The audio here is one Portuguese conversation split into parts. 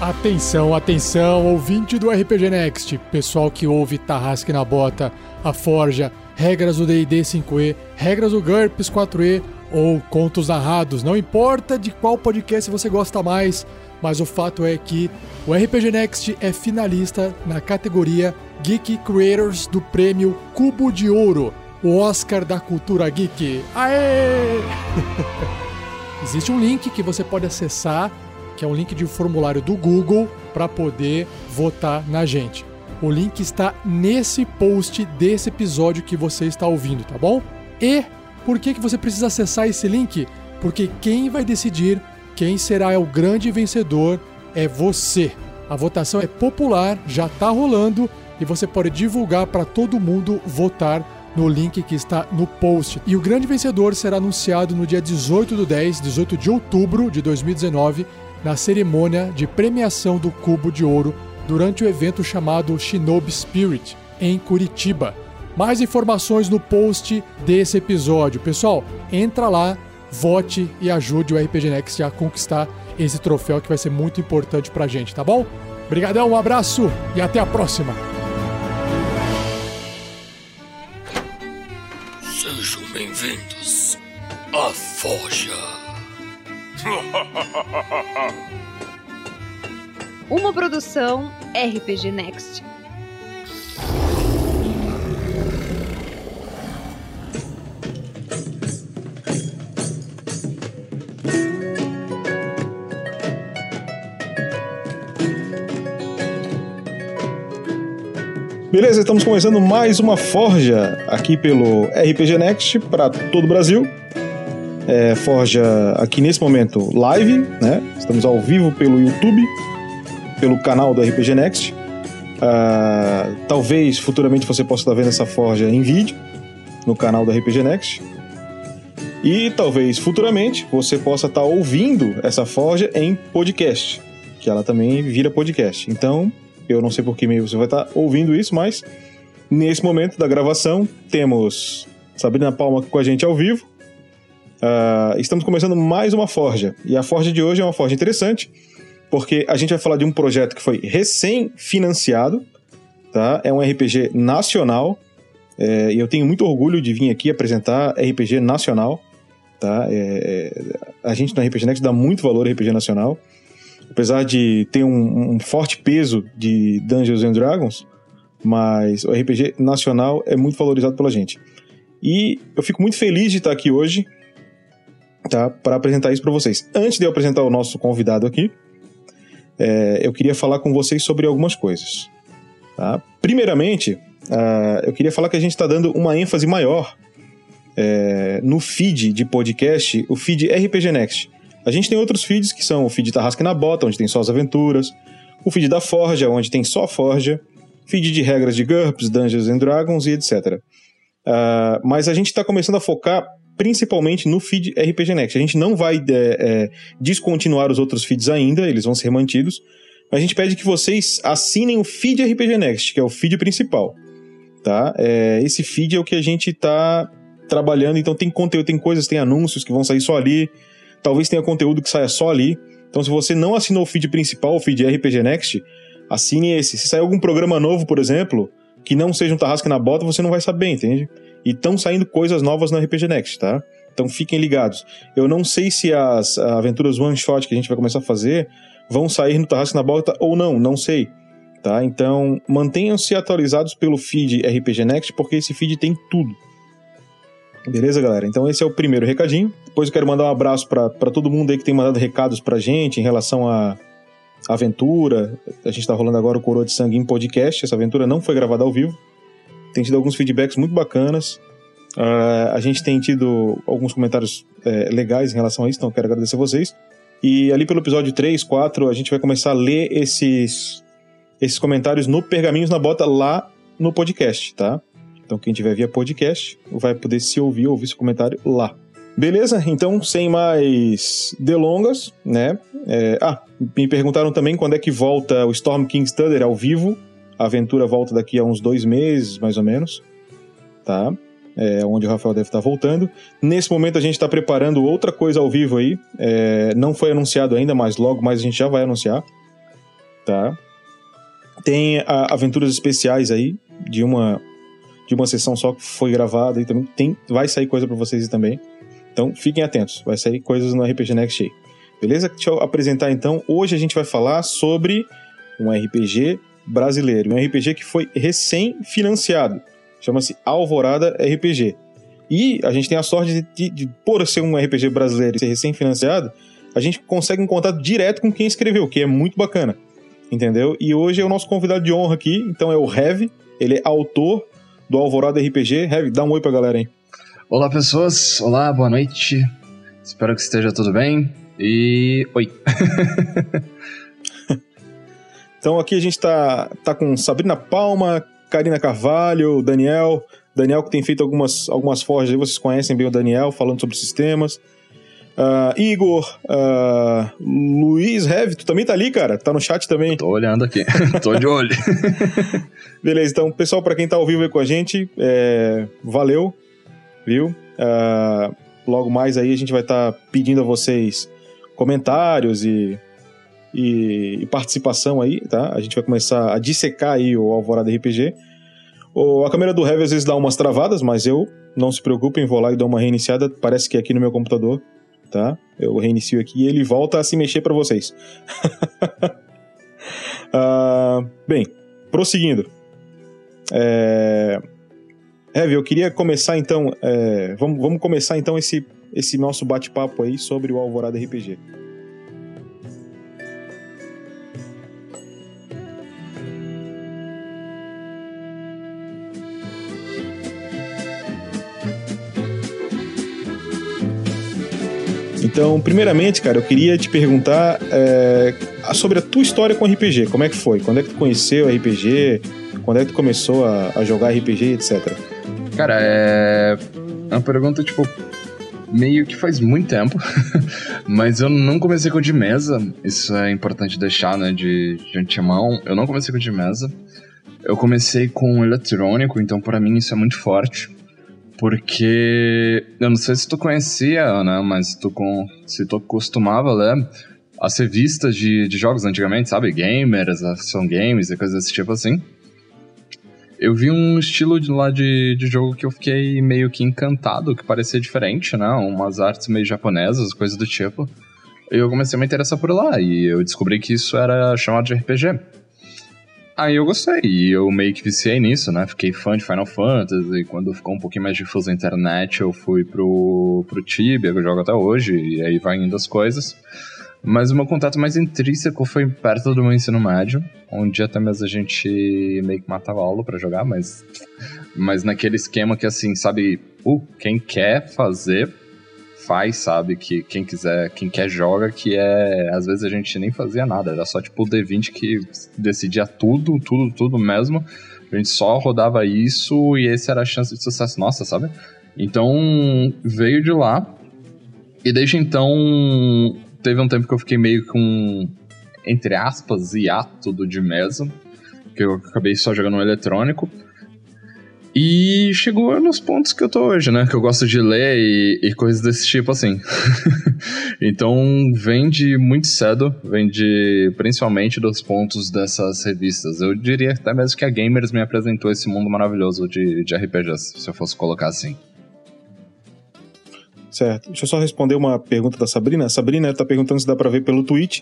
Atenção, atenção, ouvinte do RPG Next, pessoal que ouve Tarrasque na Bota, a Forja, regras do D&D 5e, regras do GURPS 4e ou contos narrados, não importa de qual podcast você gosta mais, mas o fato é que o RPG Next é finalista na categoria Geek Creators do prêmio Cubo de Ouro, o Oscar da cultura geek. Aê! Existe um link que você pode acessar que é um link de um formulário do Google para poder votar na gente. O link está nesse post desse episódio que você está ouvindo, tá bom? E por que, que você precisa acessar esse link? Porque quem vai decidir quem será o grande vencedor é você. A votação é popular, já está rolando e você pode divulgar para todo mundo votar no link que está no post. E o grande vencedor será anunciado no dia 18 do 10, 18 de outubro de 2019, na cerimônia de premiação do Cubo de Ouro durante o evento chamado Shinobi Spirit, em Curitiba. Mais informações no post desse episódio. Pessoal, entra lá, vote e ajude o RPG Next a conquistar esse troféu que vai ser muito importante pra gente, tá bom? Obrigadão, um abraço e até a próxima! Sejam bem-vindos à Forja. Uma produção RPG Next. Beleza, estamos começando mais uma Forja aqui pelo RPG Next para todo o Brasil é, Forja aqui nesse momento live, né? Estamos ao vivo pelo YouTube, pelo canal do RPG Next. Uh, talvez futuramente você possa estar vendo essa Forja em vídeo no canal do RPG Next. E talvez futuramente você possa estar ouvindo essa Forja em podcast, que ela também vira podcast. Então, eu não sei por que meio você vai estar ouvindo isso, mas nesse momento da gravação temos Sabrina Palma com a gente ao vivo Uh, estamos começando mais uma Forja. E a Forja de hoje é uma Forja interessante, porque a gente vai falar de um projeto que foi recém-financiado, tá? É um RPG nacional, é, e eu tenho muito orgulho de vir aqui apresentar RPG nacional, tá? É, é a gente no RPG Next dá muito valor ao RPG nacional, apesar de ter um, um forte peso de Dungeons and Dragons, mas o RPG nacional é muito valorizado pela gente. E eu fico muito feliz de estar aqui hoje tá? Para apresentar isso para vocês. Antes de eu apresentar o nosso convidado aqui, é, eu queria falar com vocês sobre algumas coisas. Tá? Primeiramente, uh, eu queria falar que a gente está dando uma ênfase maior é, no feed de podcast, o feed RPG Next. A gente tem outros feeds que são o feed Tarrasque na Bota, onde tem só as aventuras, o feed da Forja, onde tem só a Forja, feed de regras de GURPS, Dungeons and Dragons e etc. Uh, ah, mas a gente está começando a focar principalmente no feed RPG Next. A gente não vai é, é, descontinuar os outros feeds ainda, eles vão ser mantidos. Mas a gente pede que vocês assinem o feed RPG Next, que é o feed principal. Tá? É, esse feed é o que a gente está trabalhando, então tem conteúdo, tem coisas, tem anúncios que vão sair só ali. Talvez tenha conteúdo que saia só ali. Então, se você não assinou o feed principal, o feed RPG Next, assine esse. Se sair algum programa novo, por exemplo, que não seja um Tarrasque na Bota, você não vai saber, entende? E estão saindo coisas novas no RPG Next, tá? Então fiquem ligados. Eu não sei se as aventuras one shot que a gente vai começar a fazer vão sair no Tarrasque na Bota ou não, não sei. Tá? Então mantenham-se atualizados pelo feed RPG Next, porque esse feed tem tudo. Beleza, galera? Então esse é o primeiro recadinho. Depois eu quero mandar um abraço para todo mundo aí que tem mandado recados pra gente em relação a aventura. A gente tá rolando agora o Coroa de Sangue em podcast. Essa aventura não foi gravada ao vivo tem tido alguns feedbacks muito bacanas. Uh, a gente tem tido alguns comentários é, legais em relação a isso, então quero agradecer a vocês. E ali pelo episódio 3, 4, a gente vai começar a ler esses, esses comentários no Pergaminhos na Bota lá no podcast, tá? Então quem tiver via podcast vai poder se ouvir, ouvir esse comentário lá. Beleza? Então, sem mais delongas, né? É... ah, me perguntaram também quando é que volta o Storm King Studer ao vivo. A aventura volta daqui a uns dois meses, mais ou menos, tá? É, onde o Rafael deve estar voltando. Nesse momento a gente está preparando outra coisa ao vivo aí. É, não foi anunciado ainda, mas logo mais a gente já vai anunciar. tá? Tem a, aventuras especiais aí, de uma de uma sessão só que foi gravada e também tem, vai sair coisa para vocês também. Então fiquem atentos, vai sair coisas no RPG Next aí. Beleza? Deixa eu apresentar então. Hoje a gente vai falar sobre um RPG brasileiro, um RPG que foi recém-financiado. Chama-se Alvorada RPG. E a gente tem a sorte de, de, de, por ser um RPG brasileiro e ser recém-financiado, a gente consegue um contato direto com quem escreveu, que é muito bacana. Entendeu? E hoje é o nosso convidado de honra aqui, então é o Heavy, ele é autor do Alvorada RPG. Heavy, dá um oi pra galera aí. Olá, pessoas. Olá, boa noite. Espero que esteja tudo bem. E. Oi. então aqui a gente tá, tá com Sabrina Palma, Karina Carvalho, Daniel. Daniel que tem feito algumas, algumas forjas aí, vocês conhecem bem o Daniel, falando sobre sistemas. Uh, Igor, uh, Luiz Rev, tu também tá ali, cara? Tá no chat também? Tô olhando aqui, tô de olho. Beleza, então, pessoal, para quem tá ao vivo aí com a gente, é, valeu, viu? Uh, logo mais aí a gente vai estar tá pedindo a vocês comentários e, e, e, participação aí, tá? A gente vai começar a dissecar aí o Alvorada RPG. O, a câmera do Heavy às vezes dá umas travadas, mas eu, não se preocupem, vou lá e dou uma reiniciada. Parece que é aqui no meu computador, tá? Eu reinicio aqui e ele volta a se mexer para vocês. uh, bem, prosseguindo. É... Heavy, eu queria começar então. É... Vamos, vamos começar então esse esse nosso bate-papo aí sobre o Alvorada RPG. Então, primeiramente, cara, eu queria te perguntar é, sobre a tua história com RPG. Como é que foi? Quando é que tu conheceu RPG? Quando é que tu começou a, a jogar RPG, etc? Cara, é uma pergunta, tipo, meio que faz muito tempo, mas eu não comecei com o de mesa, isso é importante deixar, né, de, de antemão. Eu não comecei com o de mesa, eu comecei com eletrônico, então para mim isso é muito forte. Porque eu não sei se tu conhecia, Ana, mas tu com, se tu costumava ler as revistas de, de jogos antigamente, sabe? Gamers, Ação Games e coisas desse tipo assim eu vi um estilo de lá de, de jogo que eu fiquei meio que encantado, que parecia diferente, né? Umas artes meio japonesas, coisas do tipo. Eu comecei a me interessar por lá, e eu descobri que isso era chamado de RPG. Aí eu gostei, e eu meio que viciei nisso, né? Fiquei fã de Final Fantasy, e quando ficou um pouquinho mais difuso na internet, eu fui pro, pro Tibia, que eu jogo até hoje, e aí vai indo as coisas. Mas o meu contato mais intrínseco foi perto do meu ensino médio, onde até mesmo a gente meio que matava aula para jogar, mas, mas naquele esquema que assim, sabe, uh, quem quer fazer, faz, sabe? Que quem quiser, quem quer joga, que é. Às vezes a gente nem fazia nada, era só tipo o D20 que decidia tudo, tudo, tudo mesmo. A gente só rodava isso e essa era a chance de sucesso nossa, sabe? Então veio de lá. E desde então teve um tempo que eu fiquei meio com, entre aspas, hiato do de mesa, que eu acabei só jogando um eletrônico. E chegou nos pontos que eu tô hoje, né? Que eu gosto de ler e, e coisas desse tipo assim. então, vem de muito cedo, vem de principalmente dos pontos dessas revistas. Eu diria até mesmo que a Gamers me apresentou esse mundo maravilhoso de, de RPGs, se eu fosse colocar assim. Certo. Deixa eu só responder uma pergunta da Sabrina. Sabrina está perguntando se dá para ver pelo Twitch.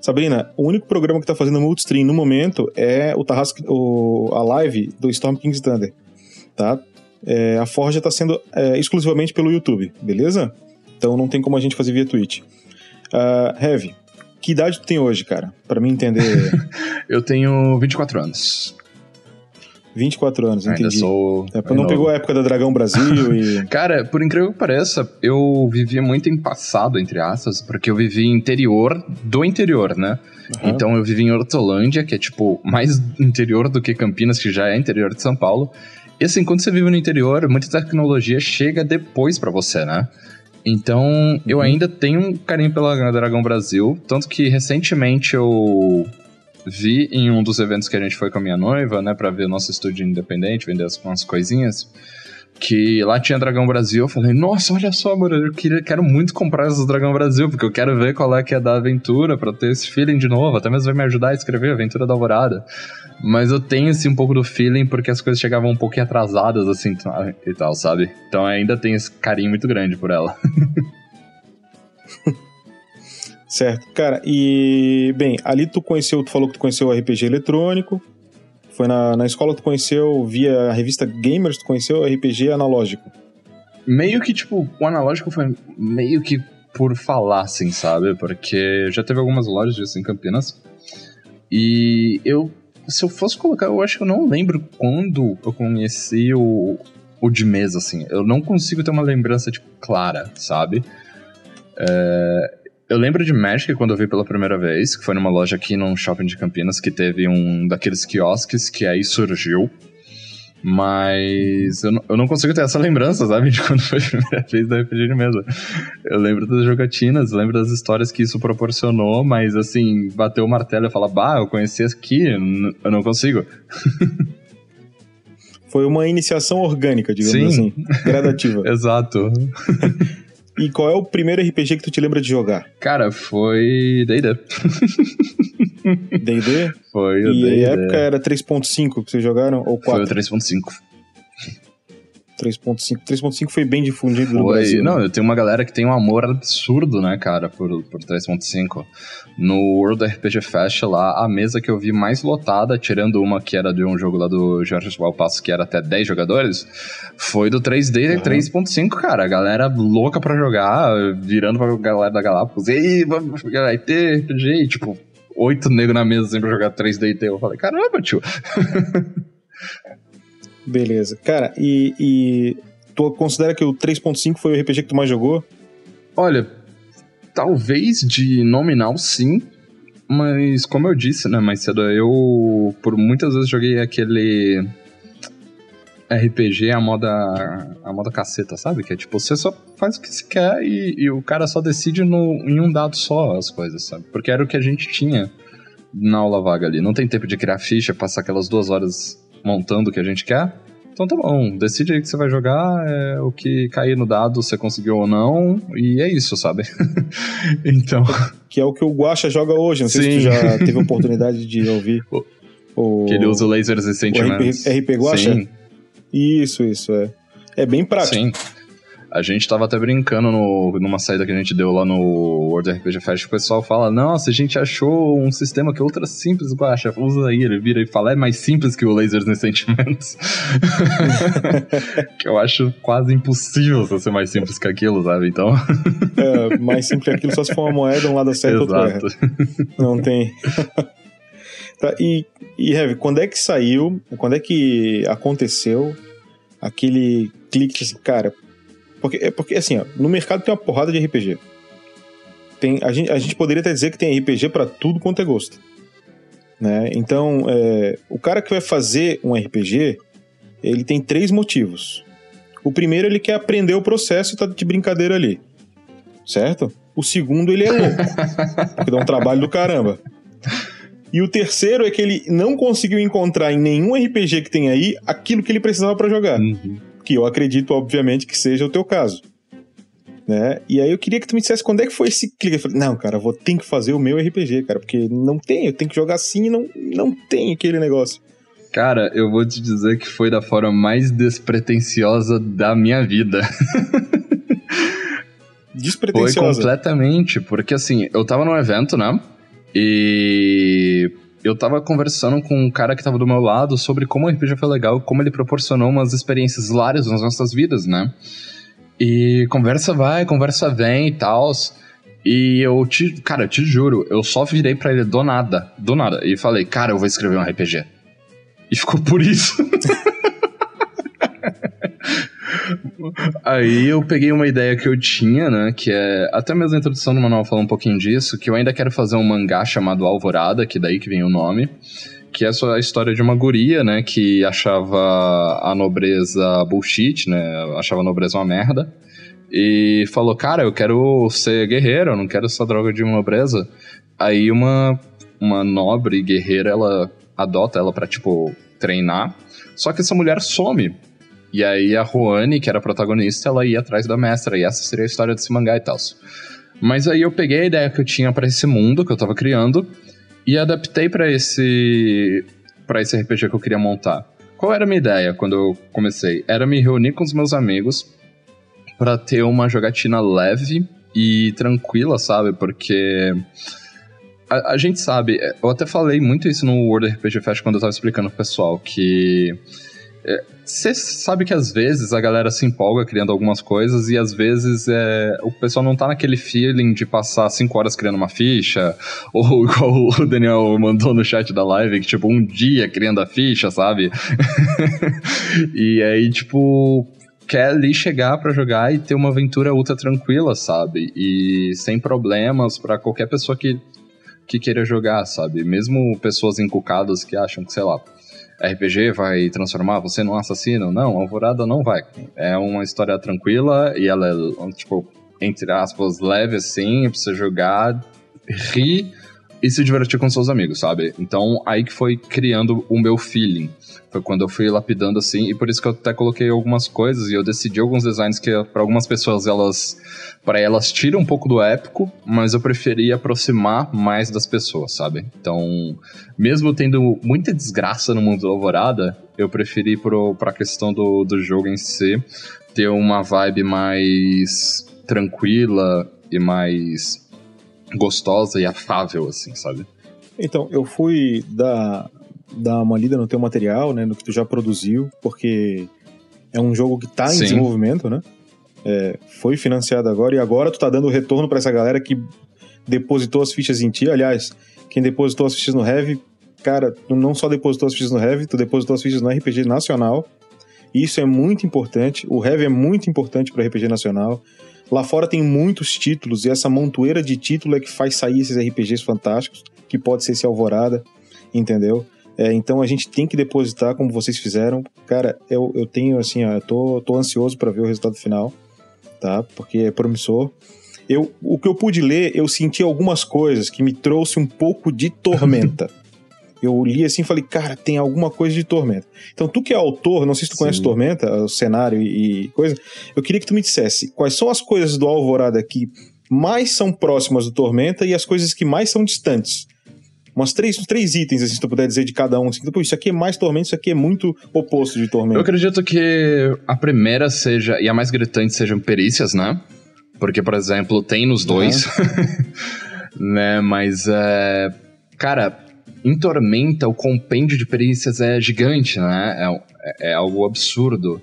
Sabrina, o único programa que está fazendo multistream no momento é o Tarrasque, o, a live do Storm King's Thunder, tá? É, a Forja está sendo é, exclusivamente pelo YouTube, beleza? Então não tem como a gente fazer via Twitch. Uh, Heavy, que idade tu tem hoje, cara? Para mim entender. eu tenho 24 anos. 24 anos, Ainda entendi. Sou é, não pegou a época da Dragão Brasil e. Cara, por incrível que pareça, eu vivia muito em passado, entre aspas, porque eu vivi interior do interior, né? Uhum. Então eu vivi em Hortolândia, que é tipo mais interior do que Campinas, que já é interior de São Paulo. E assim, quando você vive no interior, muita tecnologia chega depois para você, né? Então, uhum. eu ainda tenho um carinho pela Dragão Brasil, tanto que recentemente eu vi em um dos eventos que a gente foi com a minha noiva, né, para ver o nosso estúdio independente, vender umas coisinhas. Que lá tinha Dragão Brasil. Eu falei, nossa, olha só, mano, eu queria, quero muito comprar esses Dragão Brasil, porque eu quero ver qual é que é da aventura, pra ter esse feeling de novo, até mesmo vai me ajudar a escrever Aventura da Alvorada. Mas eu tenho, assim, um pouco do feeling, porque as coisas chegavam um pouquinho atrasadas, assim, e tal, sabe? Então ainda tem esse carinho muito grande por ela. certo. Cara, e, bem, ali tu conheceu, tu falou que tu conheceu o RPG eletrônico, foi na, na escola que tu conheceu via a revista Gamers, tu conheceu RPG analógico? Meio que, tipo, o analógico foi meio que por falar, assim, sabe? Porque já teve algumas lojas disso em Campinas. E eu, se eu fosse colocar, eu acho que eu não lembro quando eu conheci o, o de mesa, assim. Eu não consigo ter uma lembrança, tipo, clara, sabe? É, eu lembro de Magic quando eu vi pela primeira vez, que foi numa loja aqui num shopping de Campinas que teve um daqueles quiosques que aí surgiu. Mas eu não, eu não consigo ter essa lembrança, sabe? De quando foi a primeira vez da RPG mesmo. Eu lembro das jogatinas, lembro das histórias que isso proporcionou, mas assim, bater o martelo e falar, bah, eu conheci aqui, eu não consigo. Foi uma iniciação orgânica, digamos Sim. assim. Gradativa. Exato. E qual é o primeiro RPG que tu te lembra de jogar? Cara, foi D&D. D&D? Foi o D&D. E a época era 3.5 que vocês jogaram? Ou 4? Foi o 3.5. 3.5. 3.5 foi bem difundido foi. no Brasil. Não, eu tenho uma galera que tem um amor absurdo, né, cara, por, por 3.5. No World RPG Fest lá, a mesa que eu vi mais lotada, tirando uma que era de um jogo lá do Jorge Valpasso, que era até 10 jogadores, foi do 3D uhum. 3.5, cara. A galera louca pra jogar, virando pra galera da Galápagos. E vamos jogar IT, RPG, e, tipo, oito negros na mesa sempre pra jogar 3D IT. Eu falei, caramba, tio. Beleza. Cara, e, e tu considera que o 3.5 foi o RPG que tu mais jogou? Olha, talvez de nominal sim, mas como eu disse, né, mais cedo, eu por muitas vezes joguei aquele RPG a moda a moda caceta, sabe? Que é tipo, você só faz o que você quer e, e, o cara só decide no, em um dado só as coisas, sabe? Porque era o que a gente tinha na aula vaga ali. Não tem tempo de criar ficha, passar aquelas duas horas montando o que a gente quer. Então tá bom, decide aí que você vai jogar, é, o que cair no dado você conseguiu ou não, e é isso, sabe? então. Que é o que o Guacha joga hoje, não sei Sim. se tu já teve oportunidade de ouvir. O... Que ele usa o lasers e sentimentos. O RP, RP Guacha? Sim. Isso, isso, é. É bem prático. Sim. A gente tava até brincando no, numa saída que a gente deu lá no World RPG Fest, o pessoal fala, nossa, a gente achou um sistema que é ultra simples, Guacha, usa aí, ele vira e fala, é mais simples que o Lasers nos Sentimentos. que eu acho quase impossível ser mais simples que aquilo, sabe, então... é, mais simples que aquilo só se for uma moeda, um lado certo, outro erra. Não tem... tá, e, e Heavy, quando é que saiu, quando é que aconteceu aquele clique assim, cara, porque, é porque assim, ó, no mercado tem uma porrada de RPG. Tem, a, gente, a gente poderia até dizer que tem RPG para tudo quanto é gosto. Né? Então, é, o cara que vai fazer um RPG, ele tem três motivos. O primeiro, ele quer aprender o processo e tá de brincadeira ali. Certo? O segundo, ele é louco. porque dá um trabalho do caramba. E o terceiro é que ele não conseguiu encontrar em nenhum RPG que tem aí aquilo que ele precisava para jogar. Uhum que eu acredito, obviamente, que seja o teu caso. Né? E aí eu queria que tu me dissesse quando é que foi esse clique. Eu falei, não, cara, eu vou ter que fazer o meu RPG, cara, porque não tem, eu tenho que jogar assim e não, não tem aquele negócio. Cara, eu vou te dizer que foi da forma mais despretensiosa da minha vida. despretensiosa? Foi completamente, porque assim, eu tava num evento, né? E eu tava conversando com um cara que tava do meu lado sobre como o RPG foi legal, como ele proporcionou umas experiências hilárias nas nossas vidas, né? E conversa vai, conversa vem e tal. E eu te, cara, eu te juro, eu só virei para ele do nada, do nada, e falei, cara, eu vou escrever um RPG. E ficou por isso. Aí eu peguei uma ideia que eu tinha, né? Que é. Até mesmo a introdução do manual fala um pouquinho disso. Que eu ainda quero fazer um mangá chamado Alvorada, que daí que vem o nome. Que é a história de uma guria, né? Que achava a nobreza bullshit, né? Achava a nobreza uma merda. E falou, cara, eu quero ser guerreiro, eu não quero essa droga de nobreza. Aí uma, uma nobre guerreira, ela adota ela pra, tipo, treinar. Só que essa mulher some E aí a Juane, que era a protagonista, ela ia atrás da mestra, e essa seria a história desse mangá e tal. Mas aí eu peguei a ideia que eu tinha para esse mundo que eu tava criando e adaptei para esse para esse RPG que eu queria montar. Qual era a minha ideia quando eu comecei? Era me reunir com os meus amigos para ter uma jogatina leve e tranquila, sabe? Porque a, a, gente sabe, eu até falei muito isso no World RPG Fest quando eu tava explicando pro pessoal, que você sabe que às vezes a galera se empolga criando algumas coisas e às vezes é, o pessoal não tá naquele feeling de passar cinco horas criando uma ficha, ou igual o Daniel mandou no chat da live, que tipo, um dia criando a ficha, sabe? e aí, tipo, quer ali chegar para jogar e ter uma aventura ultra tranquila, sabe? E sem problemas para qualquer pessoa que que queira jogar, sabe? Mesmo pessoas encucadas que acham que, sei lá, RPG vai transformar você num assassino. Não, Alvorada não vai. É uma história tranquila e ela é, tipo, entre aspas, leve assim, pra você jogar, rir e se divertir com seus amigos, sabe? Então, aí que foi criando o meu feeling. Foi quando eu fui lapidando assim, e por isso que eu até coloquei algumas coisas e eu decidi alguns designs que para algumas pessoas elas para elas tiram um pouco do épico, mas eu preferi aproximar mais das pessoas, sabe? Então, mesmo tendo muita desgraça no mundo do Alvorada, eu preferi pro, pra questão do, do jogo em si ter uma vibe mais tranquila e mais gostosa e afável, assim, sabe? Então, eu fui dar, dar uma lida no teu material, né, no que tu já produziu, porque é um jogo que tá em Sim. desenvolvimento, né? É, foi financiado agora e agora tu tá dando retorno para essa galera que depositou as fichas em ti. Aliás, quem depositou as fichas no Heavy, cara, tu não só depositou as fichas no Heavy, tu depositou as fichas no RPG Nacional. Isso é muito importante. O Heavy é muito importante para RPG Nacional. Lá fora tem muitos títulos e essa montoeira de título é que faz sair esses RPGs fantásticos, que pode ser esse Alvorada, entendeu? É, então a gente tem que depositar como vocês fizeram. Cara, eu, eu tenho assim, ó, eu tô, tô ansioso para ver o resultado final tá? Porque é promissor. Eu, o que eu pude ler, eu senti algumas coisas que me trouxe um pouco de tormenta. eu li assim e falei, cara, tem alguma coisa de Tormenta. Então, tu que é autor, não sei se tu Sim. conhece Tormenta, o cenário e, coisa, eu queria que tu me dissesse quais são as coisas do Alvorada que mais são próximas do Tormenta e as coisas que mais são distantes. Umas três, três itens, assim, se tu puder dizer de cada um. Assim, tipo, isso aqui é mais Tormenta, isso aqui é muito oposto de Tormenta. Eu acredito que a primeira seja, e a mais gritante sejam perícias, né? Porque, por exemplo, tem nos dois. Né? Mas, é... cara, em Tormenta, o compêndio de perícias é gigante, né? É, é algo absurdo.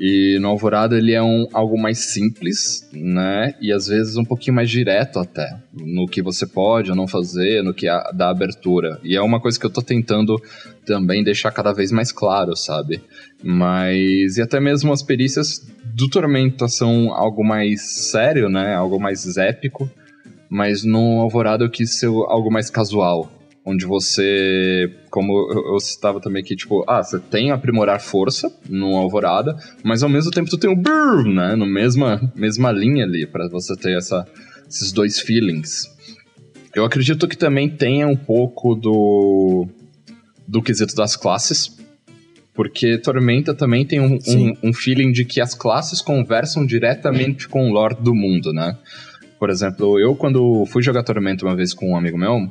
E no Alvorada ele é um, algo mais simples, né? E às vezes um pouquinho mais direto até. No que você pode ou não fazer, no que a, dá abertura. E é uma coisa que eu tô tentando também deixar cada vez mais claro, sabe? Mas. E até mesmo as perícias do Tormenta são algo mais sério, né? Algo mais épico. Mas no Alvorada eu quis ser algo mais casual onde você, como eu, citava também aqui, tipo, ah, você tem aprimorar força no Alvorada, mas ao mesmo tempo tu tem o brrr, né, no mesma, mesma linha ali, para você ter essa, esses dois feelings. Eu acredito que também tenha um pouco do, do quesito das classes, porque Tormenta também tem um, um, um, feeling de que as classes conversam diretamente com o lore do mundo, né? Por exemplo, eu quando fui jogar Tormenta uma vez com um amigo meu,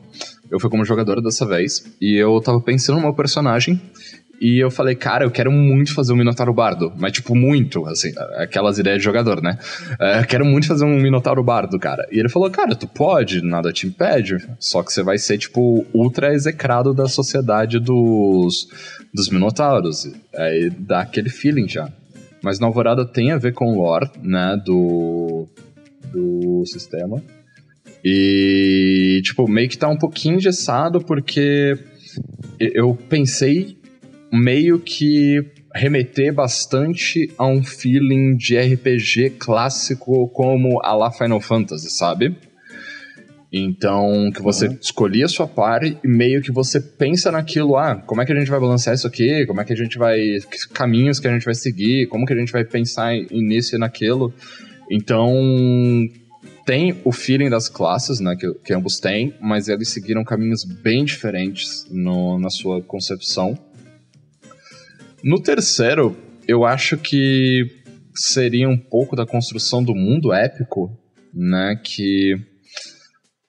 eu fui como jogador dessa vez, e eu tava pensando no meu personagem, e eu falei, cara, eu quero muito fazer um Minotauro Bardo. Mas, tipo, muito, assim, aquelas ideias de jogador, né? É, quero muito fazer um Minotauro Bardo, cara. E ele falou, cara, tu pode, nada te impede. Só que você vai ser, tipo, ultra execrado da sociedade dos, dos Minotauros. Aí dá aquele feeling já. Mas na Alvorada tem a ver com o lore, né, do, do sistema. E, tipo, meio que tá um pouquinho engessado porque eu pensei meio que remeter bastante a um feeling de RPG clássico como a la Final Fantasy, sabe? Então, que você uhum. escolhia a sua party e meio que você pensa naquilo, ah, como é que a gente vai balancear isso aqui? Como é que a gente vai. Que caminhos que a gente vai seguir? Como que a gente vai pensar nisso e naquilo? Então, tem o feeling das classes, né, que, que ambos têm, mas eles seguiram caminhos bem diferentes no, na sua concepção. No terceiro, eu acho que seria um pouco da construção do mundo épico, né? Que,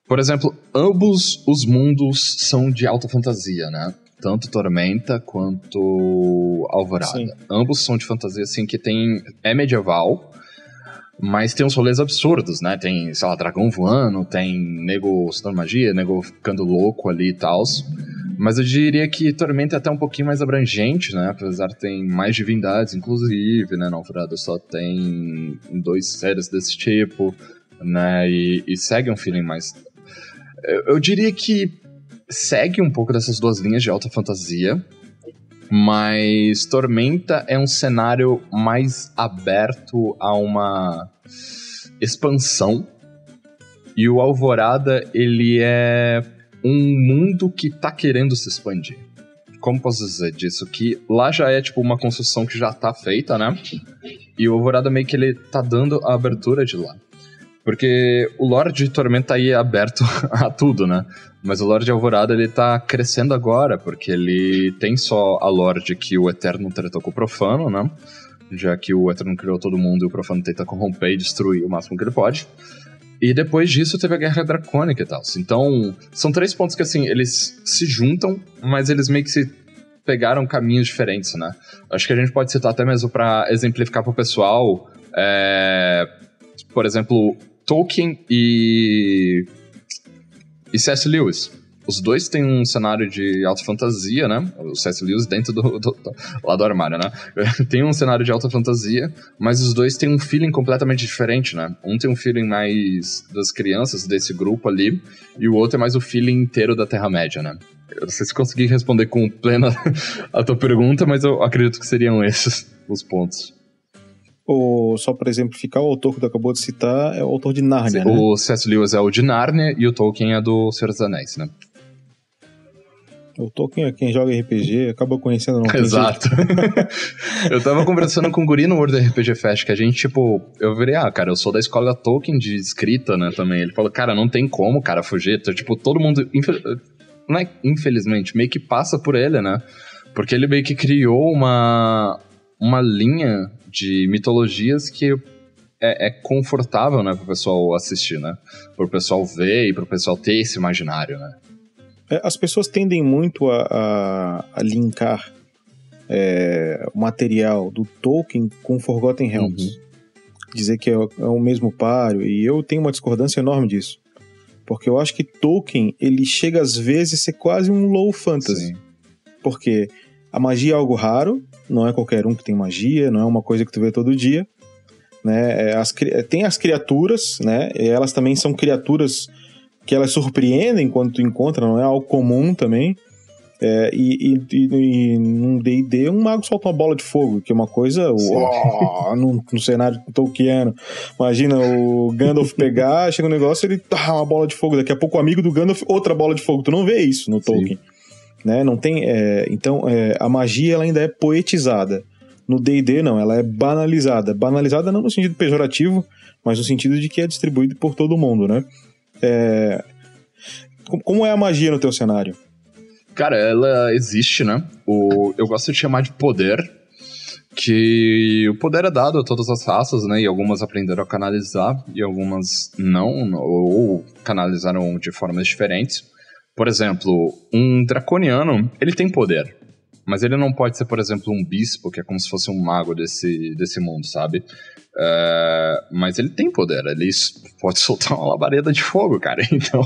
por exemplo, ambos os mundos são de alta fantasia, né? Tanto Tormenta quanto Alvorada. Sim. Ambos são de fantasia, assim, que tem. É medieval, mas tem uns rolês absurdos, né? Tem, sei lá, dragão voando, tem nego estudando magia, nego ficando louco ali e tal. Mas eu diria que Tormenta é até um pouquinho mais abrangente, né? Apesar de ter mais divindades, inclusive, né? Na Alvorada só tem dois séries desse tipo, né? E, e segue um feeling mais. Eu, eu diria que segue um pouco dessas duas linhas de alta fantasia, mas Tormenta é um cenário mais aberto a uma expansão. E o Alvorada, ele é um mundo que tá querendo se expandir. Como posso dizer disso? Que lá já é tipo uma construção que já tá feita, né? E o Alvorada meio que ele tá dando a abertura de lá. Porque o Lorde de Tormenta aí é aberto a tudo, né? Mas o Lorde Alvorada ele tá crescendo agora, porque ele tem só a Lorde que o Eterno tratou com o Profano, né? Já que o Eterno criou todo mundo e o Profano tenta corromper e destruir o máximo que ele pode. E depois disso teve a Guerra Dracônica e tal. Então, são três pontos que assim, eles se juntam, mas eles meio que se pegaram caminhos diferentes, né? Acho que a gente pode citar até mesmo para exemplificar pro pessoal, é, por exemplo, Tolkien e e C.S. Lewis. Os dois têm um cenário de alta fantasia, né? O C.S. Lewis dentro do, do, do, lá do armário, né? tem um cenário de alta fantasia, mas os dois têm um feeling completamente diferente, né? Um tem um feeling mais das crianças desse grupo ali, e o outro é mais o feeling inteiro da Terra-média, né? Eu não sei se consegui responder com plena a tua pergunta, mas eu acredito que seriam esses os pontos. O, só para exemplificar, o autor que tu acabou de citar é o autor de Nárnia, né? O C.S. Lewis é o de Narnia e o Tolkien é do Senhor dos Anéis, né? O Tolkien, quem joga RPG, acaba conhecendo não Exato. eu tava conversando com o Guri no World RPG Fest, que a gente, tipo, eu virei, ah, cara, eu sou da escola Tolkien de escrita, né, também. Ele falou, cara, não tem como, cara, fugir. Então, tipo, todo mundo, infel... não é infelizmente, meio que passa por ele, né? Porque ele meio que criou uma, uma linha de mitologias que é, é, confortável, né, pro pessoal assistir, né? Pro pessoal ver e pro pessoal ter esse imaginário, né? É, as pessoas tendem muito a, a, a linkar é, o material do Tolkien com Forgotten Realms. Uhum. Dizer que é, é o mesmo páreo, e eu tenho uma discordância enorme disso. Porque eu acho que Tolkien, ele chega às vezes a ser quase um low fantasy. Sim. Porque a magia é algo raro, não é qualquer um que tem magia, não é uma coisa que tu vê todo dia. Né? As, tem as criaturas, né? E elas também são criaturas que elas surpreendem quando tu encontra, não é algo comum também. É, e, e, e, e num D&D um mago solta uma bola de fogo, que é uma coisa uó, no, cenário tolkiano. Imagina o Gandalf pegar, chega um negócio, ele tá uma bola de fogo. Daqui a pouco o amigo do Gandalf, outra bola de fogo. Tu não vê isso no Tolkien. Né? Não tem, é, então, é, a magia ela ainda é poetizada. No D&D não, ela é banalizada. Banalizada não no sentido pejorativo, mas no sentido de que é distribuído por todo mundo, né? É... Como é a magia no teu cenário? Cara, ela existe, né? O, eu gosto de chamar de poder, que o poder é dado a todas as raças, né? E algumas aprenderam a canalizar e algumas não, ou canalizaram de formas diferentes. Por exemplo, um draconiano, ele tem poder. Mas ele não pode ser, por exemplo, um bispo, que é como se fosse um mago desse, desse mundo, sabe? Uh, mas ele tem poder, ele pode soltar uma labareda de fogo, cara. Então,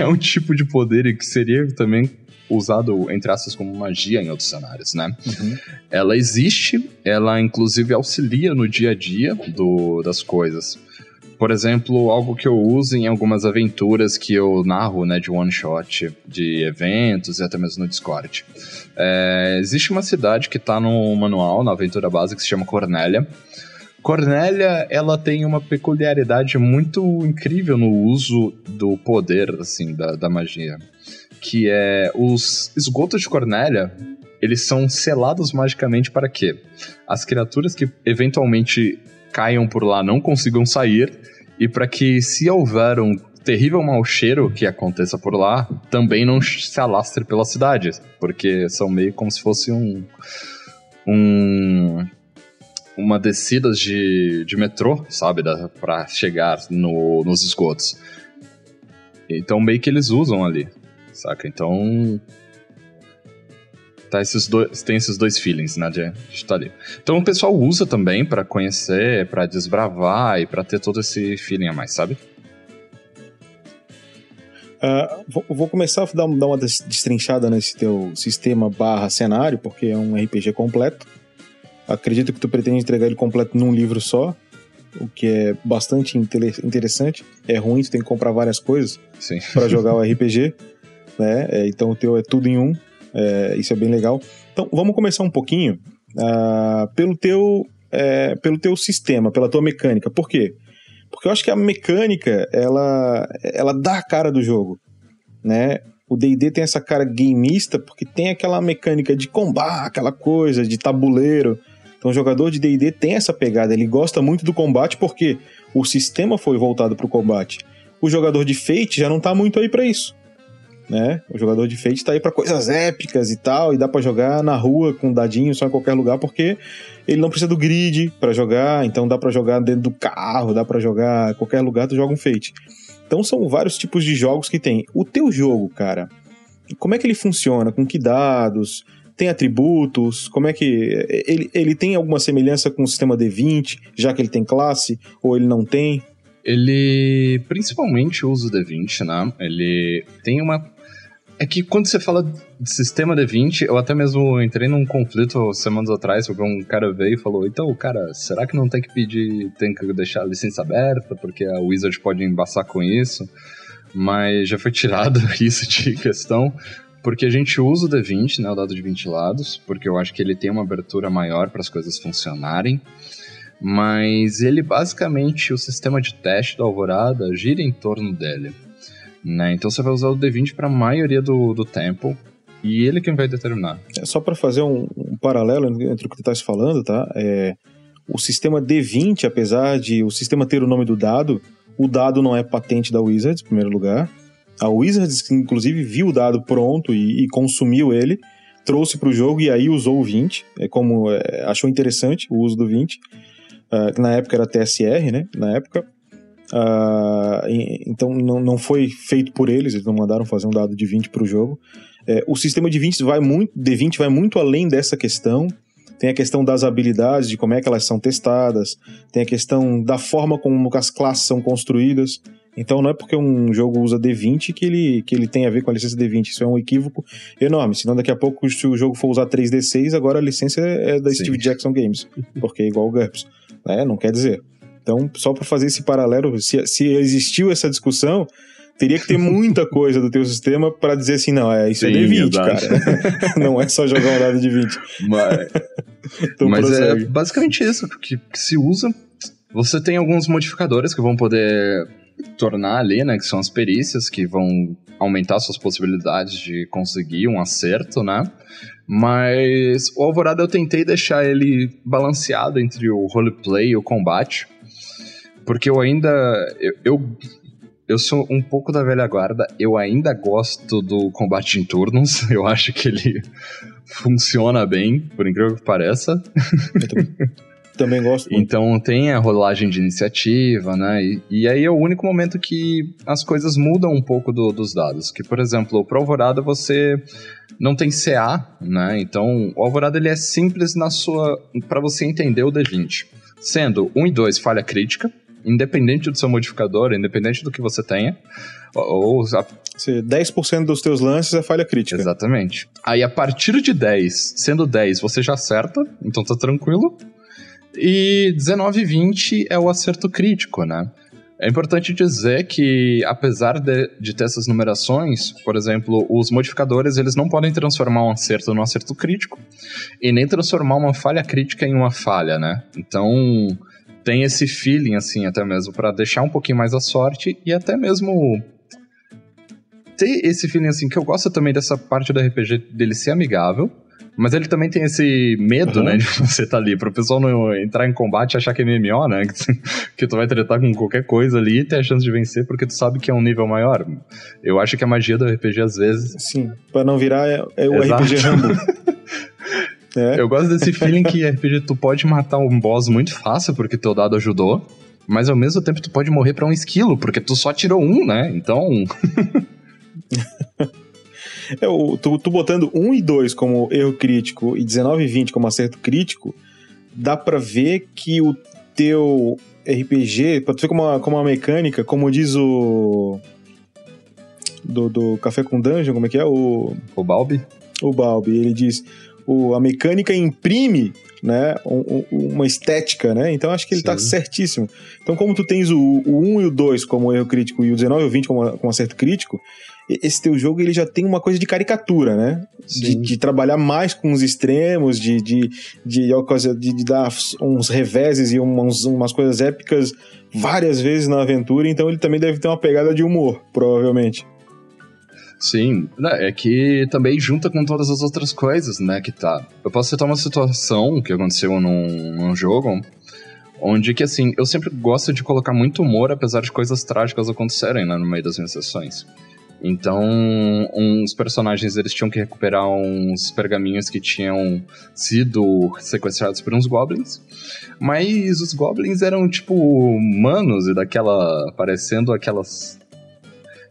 é um tipo de poder que seria também usado, entre aspas, como magia em outros cenários, né? Uhum. Ela existe, ela inclusive auxilia no dia a dia do, das coisas. Por exemplo, algo que eu uso em algumas aventuras que eu narro, né, de one shot, de eventos e até mesmo no Discord. É, existe uma cidade que está no manual, na aventura básica, que se chama Cornélia. Cornélia, ela tem uma peculiaridade muito incrível no uso do poder, assim, da, da magia. Que é os esgotos de Cornélia, eles são selados magicamente para quê? As criaturas que eventualmente caiam por lá não consigam sair e para que se houver um terrível mau cheiro que aconteça por lá, também não se alastre pela cidade, porque são meio como se fosse um um uma descida de, de metrô, sabe? Da, pra chegar no, nos esgotos. Então meio que eles usam ali, saca? Então. Tá esses dois, tem esses dois feelings, né? De, de. Então o pessoal usa também pra conhecer, pra desbravar e pra ter todo esse feeling a mais, sabe? Uh, vou, vou, começar a dar, dar, uma destrinchada nesse teu sistema barra cenário, porque é um RPG completo. Acredito que tu pretende entregar ele completo num livro só, o que é bastante interessante. É ruim, tu tem que comprar várias coisas para jogar o RPG. Né? É, então o teu é tudo em um. É, isso é bem legal. Então vamos começar um pouquinho uh, pelo, teu, é, pelo teu sistema, pela tua mecânica. Por quê? Porque eu acho que a mecânica, ela, ela dá a cara do jogo, né? O D&D tem essa cara gameista porque tem aquela mecânica de combate, aquela coisa de tabuleiro. Então o jogador de D&D tem essa pegada, ele gosta muito do combate porque o sistema foi voltado para o combate. O jogador de Fate já não tá muito aí para isso né? O jogador de Fate tá aí para coisas épicas e tal, e dá para jogar na rua com dadinho só em qualquer lugar, porque ele não precisa do grid para jogar, então dá para jogar dentro do carro, dá para jogar em qualquer lugar, tu joga um Fate. Então são vários tipos de jogos que tem. O teu jogo, cara, como é que ele funciona? Com que dados? Tem atributos? Como é que. Ele, ele tem alguma semelhança com o sistema D20, já que ele tem classe, ou ele não tem? Ele principalmente usa o D20, né? Ele tem uma é que quando você fala de sistema D20, eu até mesmo entrei num conflito semanas atrás, porque um cara veio e falou: então, cara, será que não tem que pedir, tem que deixar a licença aberta, porque a Wizard pode embaçar com isso? Mas já foi tirado isso de questão, porque a gente usa o D20, né, o dado de 20 lados, porque eu acho que ele tem uma abertura maior para as coisas funcionarem. Mas ele basicamente, o sistema de teste da Alvorada gira em torno dele. Né? Então você vai usar o D20 para a maioria do, do tempo e ele quem vai determinar. É só para fazer um, um, paralelo entre o que tu estás falando, tá? É, o sistema D20, apesar de o sistema ter o nome do dado, o dado não é patente da Wizards, em primeiro lugar. A Wizards, inclusive, viu o dado pronto e, e consumiu ele, trouxe para o jogo e aí usou o 20. É como é, achou interessante o uso do 20. Uh, ah, na época era TSR, né? Na época. Uh, então não, não foi feito por eles, eles não mandaram fazer um dado de 20 para o jogo. É, o sistema de 20 vai muito, de 20 vai muito além dessa questão. Tem a questão das habilidades, de como é que elas são testadas, tem a questão da forma como as classes são construídas. Então não é porque um jogo usa D20 que ele, que ele tem a ver com a licença D20. Isso é um equívoco enorme. Senão daqui a pouco, se o jogo for usar 3D6, agora a licença é da Sim. Steve Jackson Games, porque é igual o GURPS. Né? Não quer dizer. Então, só para fazer esse paralelo, se, se existiu essa discussão, teria que ter muita coisa do teu sistema para dizer assim, não, é isso é Sim, é D20, cara. não é só jogar um dado de 20. Mas, então, mas é basicamente isso que, que se usa. Você tem alguns modificadores que vão poder tornar ali, né, que são as perícias que vão aumentar suas possibilidades de conseguir um acerto, né? Mas o Alvorada eu tentei deixar ele balanceado entre o roleplay e o combate. Porque eu ainda. Eu, eu, eu, sou um pouco da velha guarda. Eu ainda gosto do combate em turnos. Eu acho que ele funciona bem, por incrível que pareça. também gosto. Muito. Então tem a rolagem de iniciativa, né? E, e, aí é o único momento que as coisas mudam um pouco do, dos dados. Que, por exemplo, pro Alvorada você não tem CA, né? Então o Alvorada ele é simples na sua. para você entender o D20. Sendo 1 e 2 falha crítica, independente do seu modificador, independente do que você tenha. Ou, a... 10% dos teus lances é falha crítica. Exatamente. Aí a partir de 10, sendo 10, você já acerta, então tá tranquilo. E 19 e 20 é o acerto crítico, né? É importante dizer que, apesar de, de, ter essas numerações, por exemplo, os modificadores eles não podem transformar um acerto num acerto crítico e nem transformar uma falha crítica em uma falha, né? Então tem esse feeling assim até mesmo para deixar um pouquinho mais a sorte e até mesmo ter esse feeling assim que eu gosto também dessa parte do RPG dele ser amigável mas ele também tem esse medo, uhum. né, de você estar tá ali, pro pessoal não entrar em combate e achar que é MMO, né, que, tu vai tratar com qualquer coisa ali e ter a chance de vencer porque tu sabe que é um nível maior. Eu acho que a magia do RPG às vezes... Sim, para não virar é, é o Exato. RPG Rambo. É. Eu gosto desse feeling que RPG tu pode matar um boss muito fácil porque teu dado ajudou, mas ao mesmo tempo tu pode morrer pra um esquilo porque tu só tirou um, né? Então, É, o, tu, tu botando 1 e 2 como erro crítico e 19 e 20 como acerto crítico, dá pra ver que o teu RPG, pra tu ver como uma, como uma mecânica, como diz o. Do, do Café com Dungeon, como é que é? O, o Balbi. o Balbi, ele diz: o, a mecânica imprime né, um- um- uma estética, né? Então acho que ele tá Sim. certíssimo. Então, como tu tens o, o 1 e o 2 como erro crítico e o 19 e o 20 como, como acerto crítico, esse teu jogo ele já tem uma coisa de caricatura, né? De, de trabalhar mais com os extremos, de, de, de, de, de dar uns reveses e umas, umas coisas épicas várias vezes na aventura, então ele também deve ter uma pegada de humor, provavelmente. Sim, né, é que também junta com todas as outras coisas, né, que tá. Eu posso citar uma situação que aconteceu num, num jogo, onde que, assim, eu sempre gosto de colocar muito humor, apesar de coisas trágicas acontecerem, né, no meio das minhas sessões. Então, uns personagens, eles tinham que recuperar uns pergaminhos que tinham sido sequestrados por uns goblins, mas os goblins eram, tipo, humanos e daquela... parecendo aquelas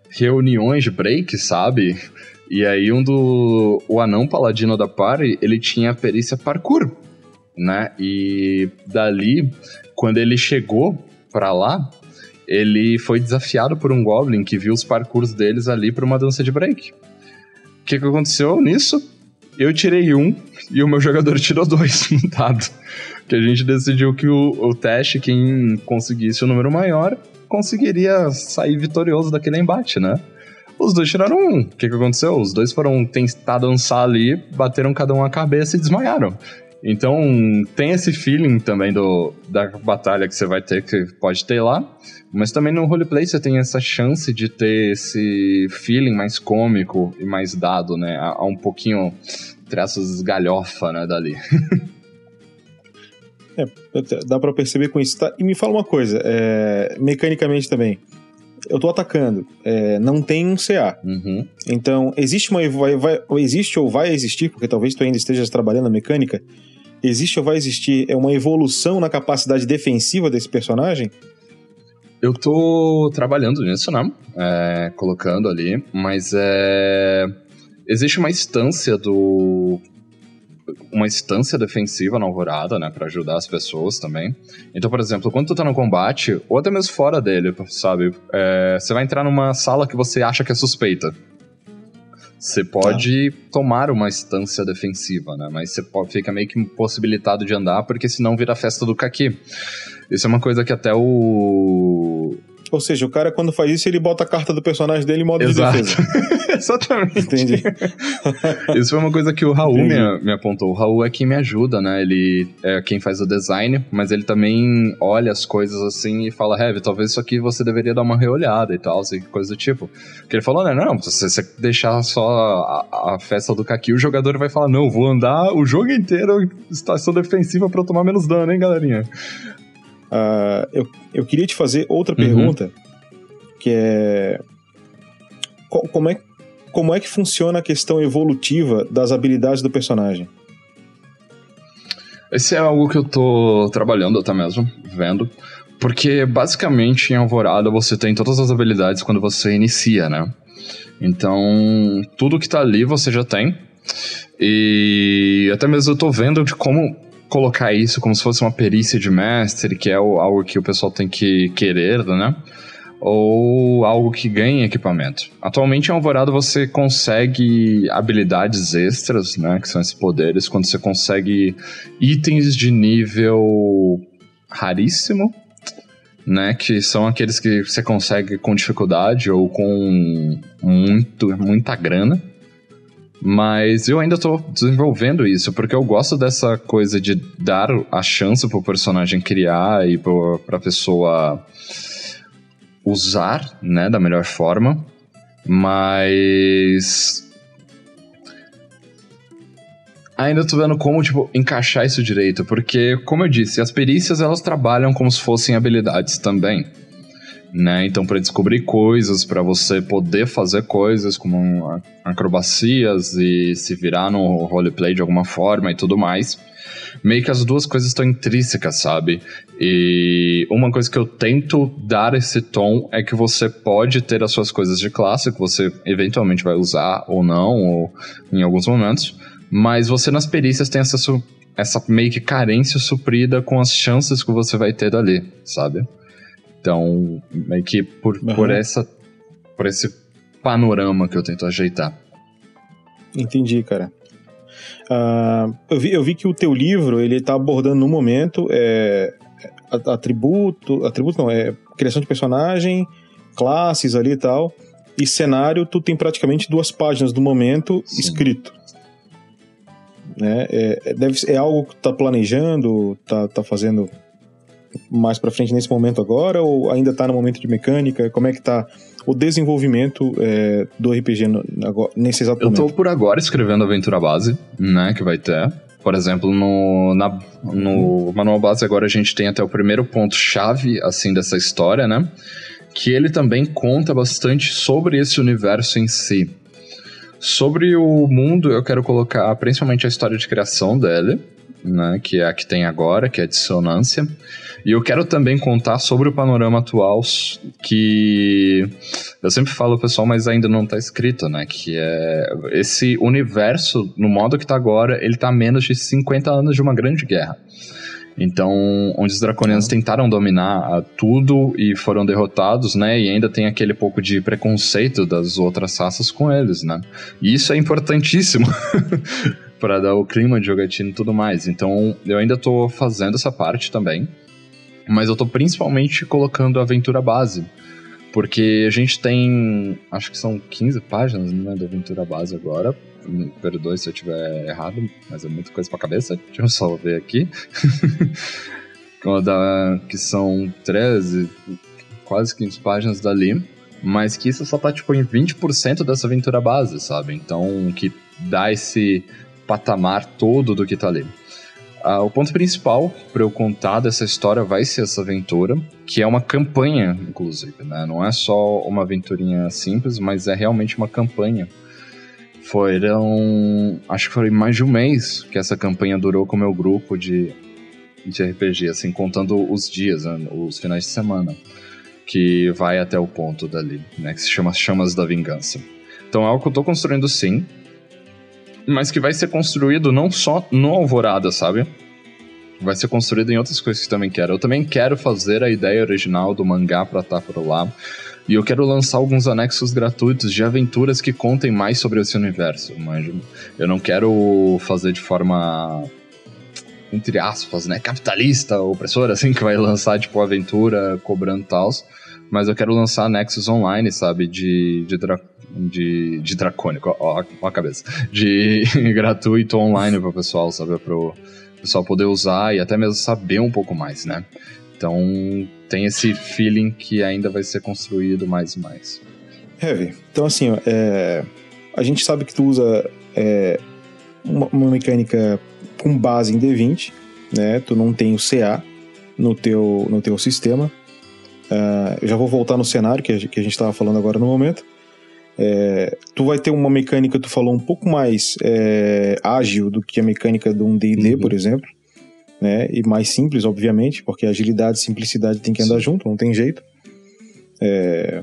reuniões de break, sabe? E aí um do... o anão paladino da party, ele tinha perícia parkour, né? E dali, quando ele chegou pra lá, ele foi desafiado por um goblin que viu os parkours deles ali pra uma dança de break. O que que aconteceu nisso? Eu tirei um e o meu jogador tirou dois no dado. Que a gente decidiu que o, o teste, quem conseguisse o número maior, conseguiria sair vitorioso daquele embate, né? Os dois tiraram um. O que, que aconteceu? Os dois foram tentar dançar ali, bateram cada um a cabeça e desmaiaram. Então, tem esse feeling também do, da batalha que você vai ter, que pode ter lá. Mas também no roleplay você tem essa chance de ter esse feeling mais cômico e mais dado, né? A, a um pouquinho, traços galhofa, né, dali. Dá pra perceber com isso. Tá? E me fala uma coisa, é, mecanicamente também. Eu tô atacando, é, não tem um CA. Uhum. Então, existe uma. Vai, vai- ou existe ou vai existir, porque talvez tu ainda estejas trabalhando a mecânica. Existe ou vai existir é uma evolução na capacidade defensiva desse personagem? Eu tô trabalhando nisso, né? É, colocando ali, mas é. Existe uma instância do. Uma instância defensiva na alvorada, né? Pra ajudar as pessoas também. Então, por exemplo, quando tu tá no combate, ou até mesmo fora dele, sabe? É, você vai entrar numa sala que você acha que é suspeita. Você pode tomar uma instância defensiva, né? Mas você pode, fica meio que impossibilitado de andar, porque senão vira a festa do caqui. Isso é uma coisa que até o. Ou seja, o cara quando faz isso, ele bota a carta do personagem dele em modo Exato. de defesa. Exatamente. Entendi. Isso foi uma coisa que o Raul me, me apontou. O Raul é quem me ajuda, né? Ele é quem faz o design, mas ele também olha as coisas assim e fala: Heavy, talvez isso aqui você deveria dar uma reolhada e tal, assim, coisa do tipo. Porque ele falou: né, não, se você deixar só a, a festa do Kaki, o jogador vai falar: não, vou andar o jogo inteiro em estação defensiva pra eu tomar menos dano, hein, galerinha? Ah, eu, eu queria te fazer outra Uhum. pergunta, que é. co- Como, é como é que funciona a questão evolutiva das habilidades do personagem? Esse é algo que eu tô trabalhando até mesmo, vendo. Porque basicamente em Alvorada você tem todas as habilidades quando você inicia, né? Então, tudo que tá ali você já tem. E até mesmo eu tô vendo de como colocar isso como se fosse uma perícia de mestre, que é algo que o pessoal tem que querer, né? Ou algo que ganha equipamento. Atualmente em Alvorada você consegue habilidades extras, né? Que são esses poderes, quando você consegue itens de nível raríssimo, né? Que são aqueles que você consegue com dificuldade ou com muito, muita grana. Mas eu ainda tô desenvolvendo isso, porque eu gosto dessa coisa de dar a chance pro personagem criar e pro, pra pessoa usar, né, da melhor forma. Mas ainda tô vendo como, tipo, encaixar isso direito, porque, como eu disse, as perícias elas trabalham como se fossem habilidades também. né? Então, para descobrir coisas, para você poder fazer coisas como acrobacias e se virar no roleplay de alguma forma e tudo mais. Meio que as duas coisas estão intrínsecas, sabe? E uma coisa que eu tento dar esse tom é que você pode ter as suas coisas de classe, que você eventualmente vai usar ou não, ou em alguns momentos, mas você nas perícias tem essa, essa meio que carência suprida com as chances que você vai ter dali, sabe? Então, meio que por, uhum. por, essa, por esse panorama que eu tento ajeitar. Entendi, cara. Uh, eu, vi, eu vi que o teu livro, ele tá abordando no momento é, atributo, atributo não, é criação de personagem, classes ali e tal, e cenário, tu tem praticamente duas páginas do momento Sim. escrito. Né? É, é deve, é algo que tu tá planejando, tá, tá fazendo mais para frente nesse momento agora ou ainda está no momento de mecânica? Como é que está o desenvolvimento é, do RPG no, agora, nesse exato Eu momento? Eu tô por agora escrevendo a aventura base, né, que vai ter. Por exemplo, no, na, no manual base agora a gente tem até o primeiro ponto chave assim dessa história, né? Que ele também conta bastante sobre esse universo em si. Sobre o mundo, eu quero colocar principalmente a história de criação dele, né, que é a que tem agora, que é a dissonância. E eu quero também contar sobre o panorama atual que eu sempre falo pessoal, mas ainda não está escrito, né? Que é esse universo, no modo que está agora, ele está a menos de 50 anos de uma grande guerra. Então, onde os draconianos uhum. tentaram dominar tudo e foram derrotados, né? E ainda tem aquele pouco de preconceito das outras raças com eles, né? E isso é importantíssimo. para dar o clima de jogatina e tudo mais. Então, eu ainda tô fazendo essa parte também. Mas eu tô principalmente colocando a aventura base. Porque a gente tem. Acho que são 15 páginas né, da aventura base agora. Me perdoe se eu estiver errado, mas é muita coisa pra cabeça. Deixa eu só ver aqui. que são 13, quase 15 páginas dali. Mas que isso só tá tipo em 20% dessa aventura base, sabe? Então, que dá esse patamar todo do que tá ali. Uh, o ponto principal para eu contar dessa história vai ser essa aventura, que é uma campanha, inclusive, né? Não é só uma aventurinha simples, mas é realmente uma campanha. Foram. Acho que foi mais de um mês que essa campanha durou com o meu grupo de, de RPG, assim, contando os dias, né? os finais de semana. Que vai até o ponto dali, né? Que se chama Chamas da Vingança. Então é algo que eu tô construindo sim, mas que vai ser construído não só no Alvorada, sabe? Vai ser construído em outras coisas que também quero. Eu também quero fazer a ideia original do mangá pra estar por lá. E eu quero lançar alguns anexos gratuitos de aventuras que contem mais sobre esse universo. Mas eu não quero fazer de forma entre aspas, né, capitalista, opressora, assim, que vai lançar, tipo, aventura cobrando tals. Mas eu quero lançar anexos online, sabe, de, de, de, de dracônico, ó, ó a cabeça, de gratuito online para o pessoal, sabe? Para o pessoal poder usar e até mesmo saber um pouco mais, né? Então tem esse feeling que ainda vai ser construído mais e mais. Heavy, então assim, é, a gente sabe que tu usa é, uma, uma, mecânica com base em D20, né? Tu não tem o CA no teu, no teu sistema. Uh, já vou voltar no cenário que a gente estava falando agora no momento. É, tu vai ter uma mecânica, tu falou, um pouco mais é, ágil do que a mecânica de um D&D, uhum. por exemplo. Né? E mais simples, obviamente, porque agilidade e simplicidade tem que andar sim. junto, não tem jeito. É,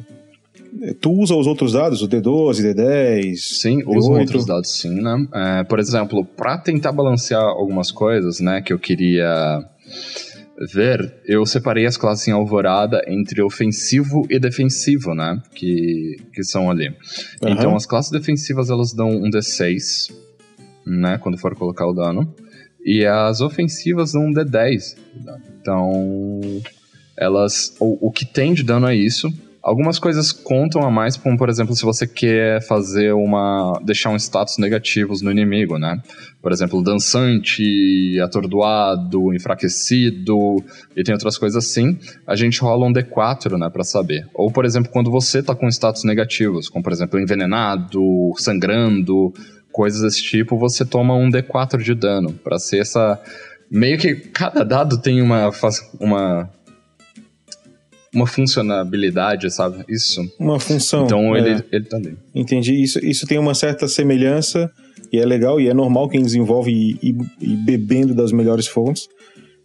tu usa os outros dados, o D12, D10? Sim, uso outros dados sim, né? É, por exemplo, para tentar balancear algumas coisas, né, que eu queria ver, eu separei as classes em Alvorada entre ofensivo e defensivo, né? Que, que são ali. Uhum. Então, as classes defensivas, elas dão um D6, né? Quando for colocar o dano. E as ofensivas dão um D10. Então, elas... O, o que tem de dano é isso. Algumas coisas contam a mais, como por exemplo, se você quer fazer uma. deixar um status negativos no inimigo, né? Por exemplo, dançante, atordoado, enfraquecido, e tem outras coisas assim. A gente rola um D4, né, pra saber. Ou, por exemplo, quando você tá com status negativos, como por exemplo, envenenado, sangrando, coisas desse tipo, você toma um D4 de dano, para ser essa. Meio que cada dado tem uma, uma uma funcionalidade, sabe? Isso. Uma função. Então é. ele, ele tá. Entendi. Isso, isso tem uma certa semelhança e é legal e é normal quem desenvolve e, e, e bebendo das melhores fontes.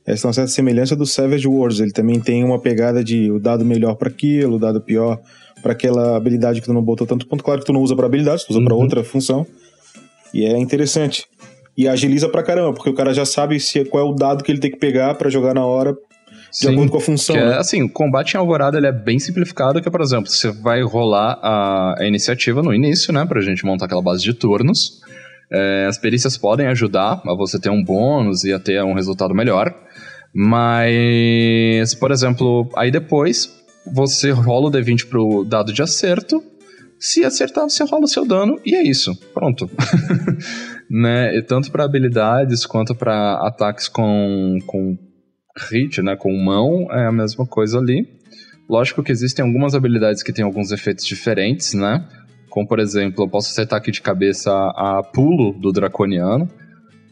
Essa é uma certa semelhança do Savage Wars. Ele também tem uma pegada de o dado melhor para aquilo, o dado pior para aquela habilidade que tu não botou tanto ponto. Claro que tu não usa para habilidade, tu usa para Uhum. outra função. E é interessante. E agiliza pra caramba, porque o cara já sabe se, qual é o dado que ele tem que pegar pra jogar na hora, de Sim. acordo com a função. É, né? assim, o combate em Alvorada ele é bem simplificado, que é, por exemplo, você vai rolar a, a iniciativa no início, né, pra gente montar aquela base de turnos. É, as perícias podem ajudar a você ter um bônus e a ter um resultado melhor. Mas, por exemplo, aí depois você rola o D20 pro dado de acerto. Se acertar, você rola o seu dano e é isso. Pronto. né? E tanto para habilidades quanto para ataques com, com hit, né, com mão, é a mesma coisa ali. Lógico que existem algumas habilidades que têm alguns efeitos diferentes, né? Como, por exemplo, eu posso acertar aqui de cabeça a, a pulo do draconiano,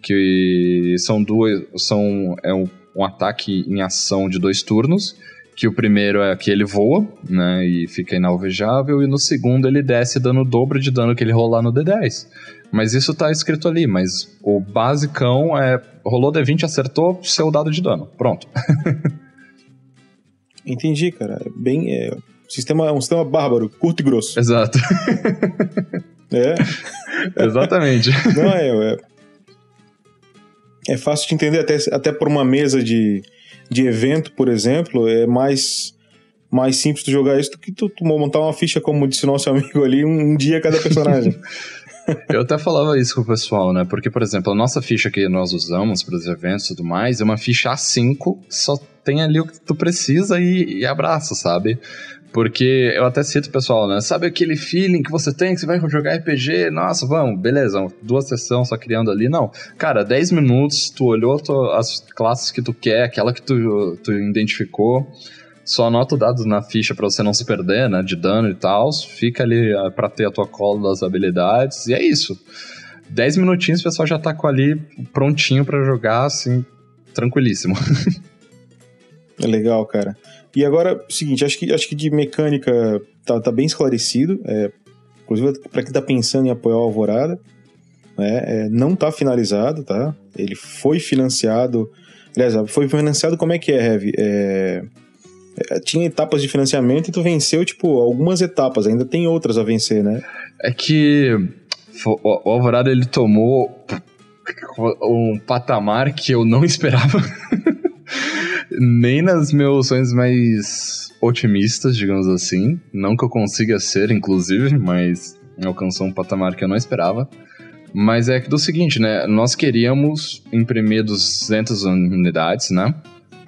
que são duas. São, é um, um ataque em ação de dois turnos. Que o primeiro é que ele voa, né? E fica inalvejável, e no segundo ele desce dando o dobro de dano que ele rolar no D10. Mas isso tá escrito ali, mas o basicão é. Rolou D20, acertou, seu dado de dano. Pronto. Entendi, cara. É bem. É, sistema, é um sistema bárbaro, curto e grosso. Exato. É. Exatamente. Não, é, é. É fácil de entender, até, até por uma mesa de, de evento, por exemplo, é mais, mais simples tu jogar isso do que tu, tu montar uma ficha, como disse o nosso amigo ali, um, um dia cada personagem. Eu até falava isso com o pessoal, né? Porque, por exemplo, a nossa ficha que nós usamos para os eventos e tudo mais é uma ficha A5, só tem ali o que tu precisa e, e abraça, sabe? Porque eu até cito o pessoal, né? Sabe aquele feeling que você tem que você vai jogar RPG? Nossa, vamos, beleza, duas sessões só criando ali. Não. Cara, 10 minutos, tu olhou tu- as classes que tu quer, aquela que tu, tu identificou. Só anota o dado na ficha pra você não se perder, né? De dano e tal. Fica ali ah, pra ter a tua cola das habilidades. E é isso. 10 minutinhos o pessoal já tá com ali prontinho pra jogar, assim, tranquilíssimo. É legal, cara. E agora, seguinte, acho que, acho que de mecânica tá, tá bem esclarecido. É, inclusive, pra quem tá pensando em apoiar o Alvorada, né, é, não tá finalizado, tá? Ele foi financiado. Aliás, foi financiado como é que é, Heavy? É, tinha etapas de financiamento e tu venceu, tipo, algumas etapas, ainda tem outras a vencer, né? É que o Alvorada ele tomou um patamar que eu não esperava. Nem nas meus sonhos mais otimistas, digamos assim. Não que eu consiga ser, inclusive, mas alcançou um patamar que eu não esperava. Mas é que do seguinte, né? Nós queríamos imprimir 200 unidades, né?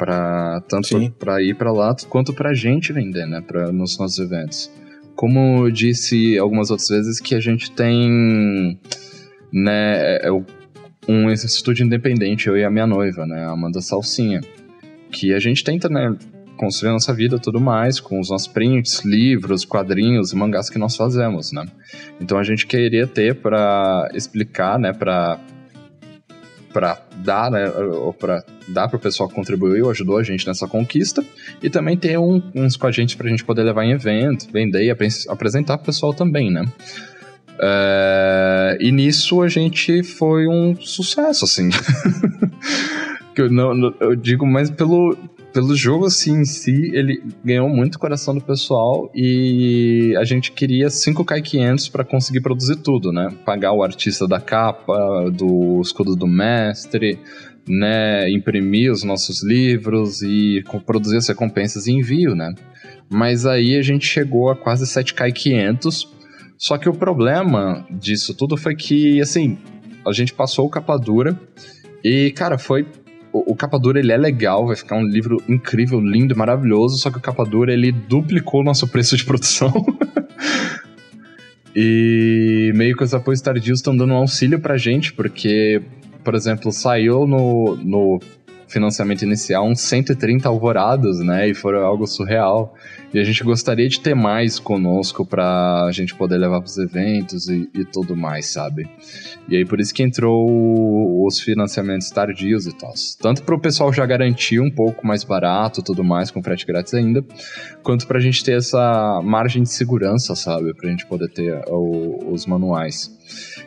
Pra, tanto para ir pra lá quanto pra gente vender, né? Pra, nos nossos eventos. Como eu disse algumas outras vezes, que a gente tem né, é- é um estúdio independente, eu e a minha noiva, né? A Amanda Salsinha. Que a gente tenta, né? Construir a nossa vida e tudo mais, com os nossos prints, livros, quadrinhos e mangás que nós fazemos, né? Então a gente queria ter pra explicar, né? Pra, pra dar, né? Ou pra dar pro pessoal que contribuiu, ajudou a gente nessa conquista. E também ter um- uns com a gente pra gente poder levar em evento, vender e apre- apresentar pro pessoal também, né? É, e nisso a gente foi um sucesso, assim. eu, não- eu digo mais pelo, pelo jogo assim, em si, ele ganhou muito coração do pessoal e a gente queria 5K500 para conseguir produzir tudo, né? Pagar o artista da capa, do escudo do mestre, né? Imprimir os nossos livros e produzir as recompensas e envio, né? Mas aí a gente chegou a quase 7K500 só que o problema disso tudo foi que, assim, a gente passou o capa dura e, cara, foi. O, o capa dura ele é legal, vai ficar um livro incrível, lindo, maravilhoso, só que o capa dura ele duplicou o nosso preço de produção. e meio que os apoios tardios estão dando um auxílio pra gente, porque, por exemplo, saiu no, no financiamento inicial uns 130 alvoradas, né? E foram algo surreal. E a gente gostaria de ter mais conosco pra gente poder levar pros eventos e, e tudo mais, sabe? E aí por isso que entrou os financiamentos tardios e tal. Tanto para o pessoal já garantir um pouco mais barato tudo mais, com frete grátis ainda, quanto pra gente ter essa margem de segurança, sabe? Pra gente poder ter o, os manuais.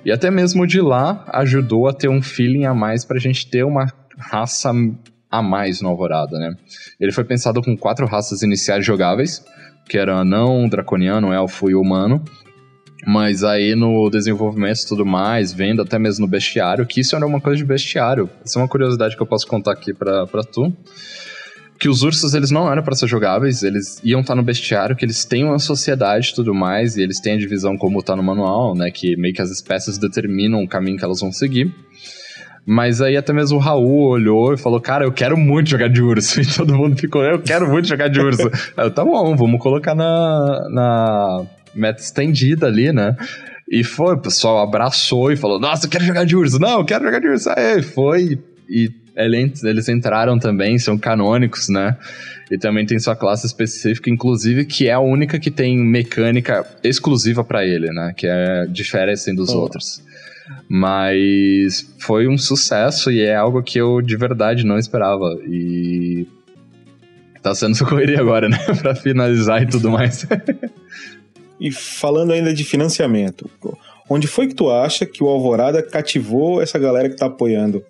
E até mesmo de lá ajudou a ter um feeling a mais pra gente ter uma raça a mais no Alvorada, né? Ele foi pensado com quatro raças iniciais jogáveis, que eram anão, draconiano, elfo e humano. Mas aí no desenvolvimento e tudo mais, vendo até mesmo no bestiário, que isso era uma coisa de bestiário. Isso é uma curiosidade que eu posso contar aqui pra, pra tu. Que os ursos, eles não eram para ser jogáveis, eles iam estar no bestiário, que eles têm uma sociedade e tudo mais, e eles têm a divisão como tá no manual, né? Que meio que as espécies determinam o caminho que elas vão seguir. Mas aí até mesmo o Raul olhou e falou, cara, eu quero muito jogar de urso. E todo mundo ficou, eu quero muito jogar de urso. eu, tá bom, vamos colocar na, na meta estendida ali, né? E foi, o pessoal abraçou e falou, nossa, eu quero jogar de urso. Não, eu quero jogar de urso. Aí foi, e eles entraram também, são canônicos, né? E também tem sua classe específica, inclusive, que é a única que tem mecânica exclusiva para ele, né? Que é diferente assim, dos oh. outros. Mas foi um sucesso e é algo que eu de verdade não esperava. E tá sendo sua correria agora, né? pra finalizar e tudo mais. e falando ainda de financiamento, onde foi que tu acha que o Alvorada cativou essa galera que tá apoiando?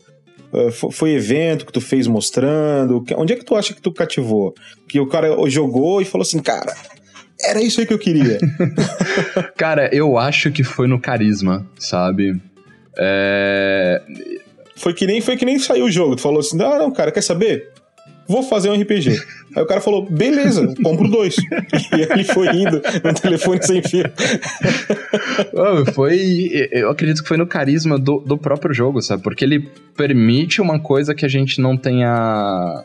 Uh, foi evento que tu fez mostrando? Onde é que tu acha que tu cativou? Que o cara jogou e falou assim, cara, era isso aí que eu queria. Cara, eu acho que foi no carisma, sabe? É... Foi que nem foi que nem saiu o jogo. Tu falou assim: ah, não, cara, quer saber? Vou fazer um RPG. Aí o cara falou, beleza, compro dois. e ele foi indo no telefone sem fio. foi. Eu acredito que foi no carisma do, do próprio jogo, sabe? Porque ele permite uma coisa que a gente não tenha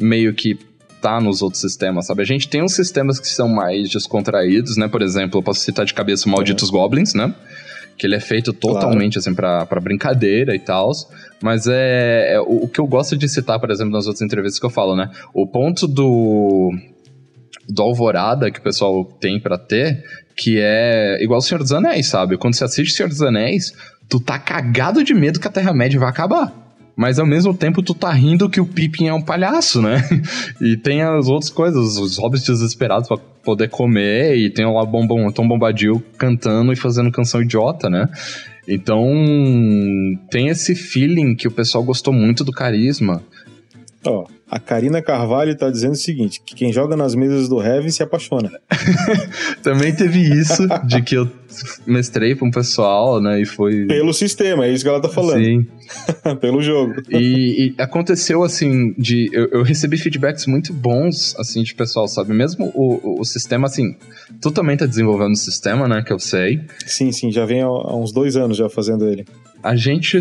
meio que tá nos outros sistemas, sabe? A gente tem uns sistemas que são mais descontraídos, né? Por exemplo, eu posso citar de cabeça o Malditos é. Goblins, né? Que ele é feito totalmente, claro. assim, pra, pra brincadeira e tal. Mas é, é o, o, que eu gosto de citar, por exemplo, nas outras entrevistas que eu falo, né? O ponto do do Alvorada que o pessoal tem para ter, que é igual o Senhor dos Anéis, sabe? Quando você assiste Senhor dos Anéis, tu tá cagado de medo que a Terra-média vai acabar mas ao mesmo tempo tu tá rindo que o Pippin é um palhaço, né? E tem as outras coisas, os hobbits desesperados para poder comer, e tem lá Bom, Tom Bombadil cantando e fazendo canção idiota, né? Então, tem esse feeling que o pessoal gostou muito do carisma. Ó, a Karina Carvalho tá dizendo o seguinte: que quem joga nas mesas do Heaven se apaixona. Também teve isso, de que eu mestrei pra um pessoal, né? E foi. Pelo sistema, é isso que ela tá falando. Sim. Pelo jogo. E, e, aconteceu assim, de. Eu, eu, recebi feedbacks muito bons, assim, de pessoal, sabe? Mesmo o, o sistema, assim. Tu também tá desenvolvendo o sistema, né? Que eu sei. Sim, sim, já vem há, há uns dois anos já fazendo ele. A gente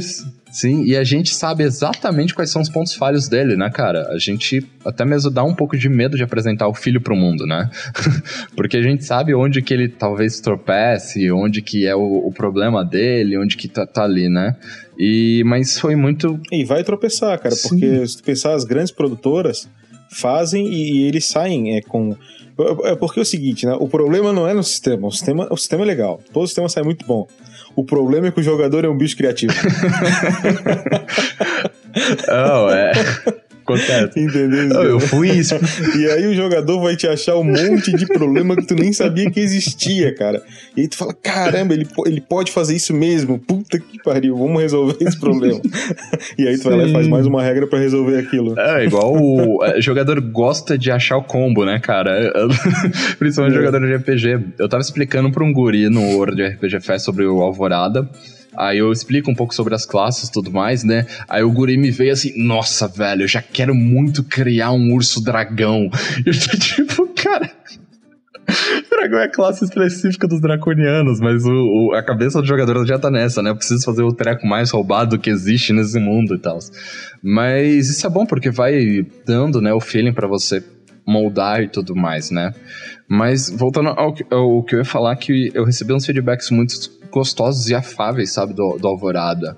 Sim, e a gente sabe exatamente quais são os pontos falhos dele, né, cara? A gente até mesmo dá um pouco de medo de apresentar o filho pro mundo, né? Porque a gente sabe onde que ele talvez tropece, onde que é o, o problema dele, onde que tá, tá, ali, né? E, mas foi muito... E vai tropeçar, cara, Sim. porque se tu pensar, as grandes produtoras fazem e, e eles saem é, com... É porque é o seguinte, né? O problema não é no sistema. O sistema, o sistema é legal. Todo sistema sai muito bom. O problema é que o jogador é um bicho criativo. oh, é. Acontece. Entendeu? Eu fui isso. E aí o jogador vai te achar um monte de problema que tu nem sabia que existia, cara. E aí tu fala, caramba, ele, ele pode fazer isso mesmo. Puta que pariu, vamos resolver esse problema. e aí tu Sim. vai lá e faz mais uma regra para resolver aquilo. É, igual o, é, jogador gosta de achar o combo, né, cara? Principalmente é. jogador de RPG. Eu tava explicando pra um guri no World RPG Fest sobre o Alvorada. Aí eu explico um pouco sobre as classes e tudo mais, né? Aí o guri me veio assim, nossa, velho, eu já quero muito criar um urso dragão. E eu tô tipo, cara. Dragão é a classe específica dos draconianos, mas o, o, a cabeça do jogador já tá nessa, né? Eu preciso fazer o treco mais roubado que existe nesse mundo e tal. Mas isso é bom porque vai dando, né, o feeling para você moldar e tudo mais, né? Mas voltando ao, ao, que eu ia falar, que eu recebi uns feedbacks muito gostosos e afáveis, sabe, do, do Alvorada.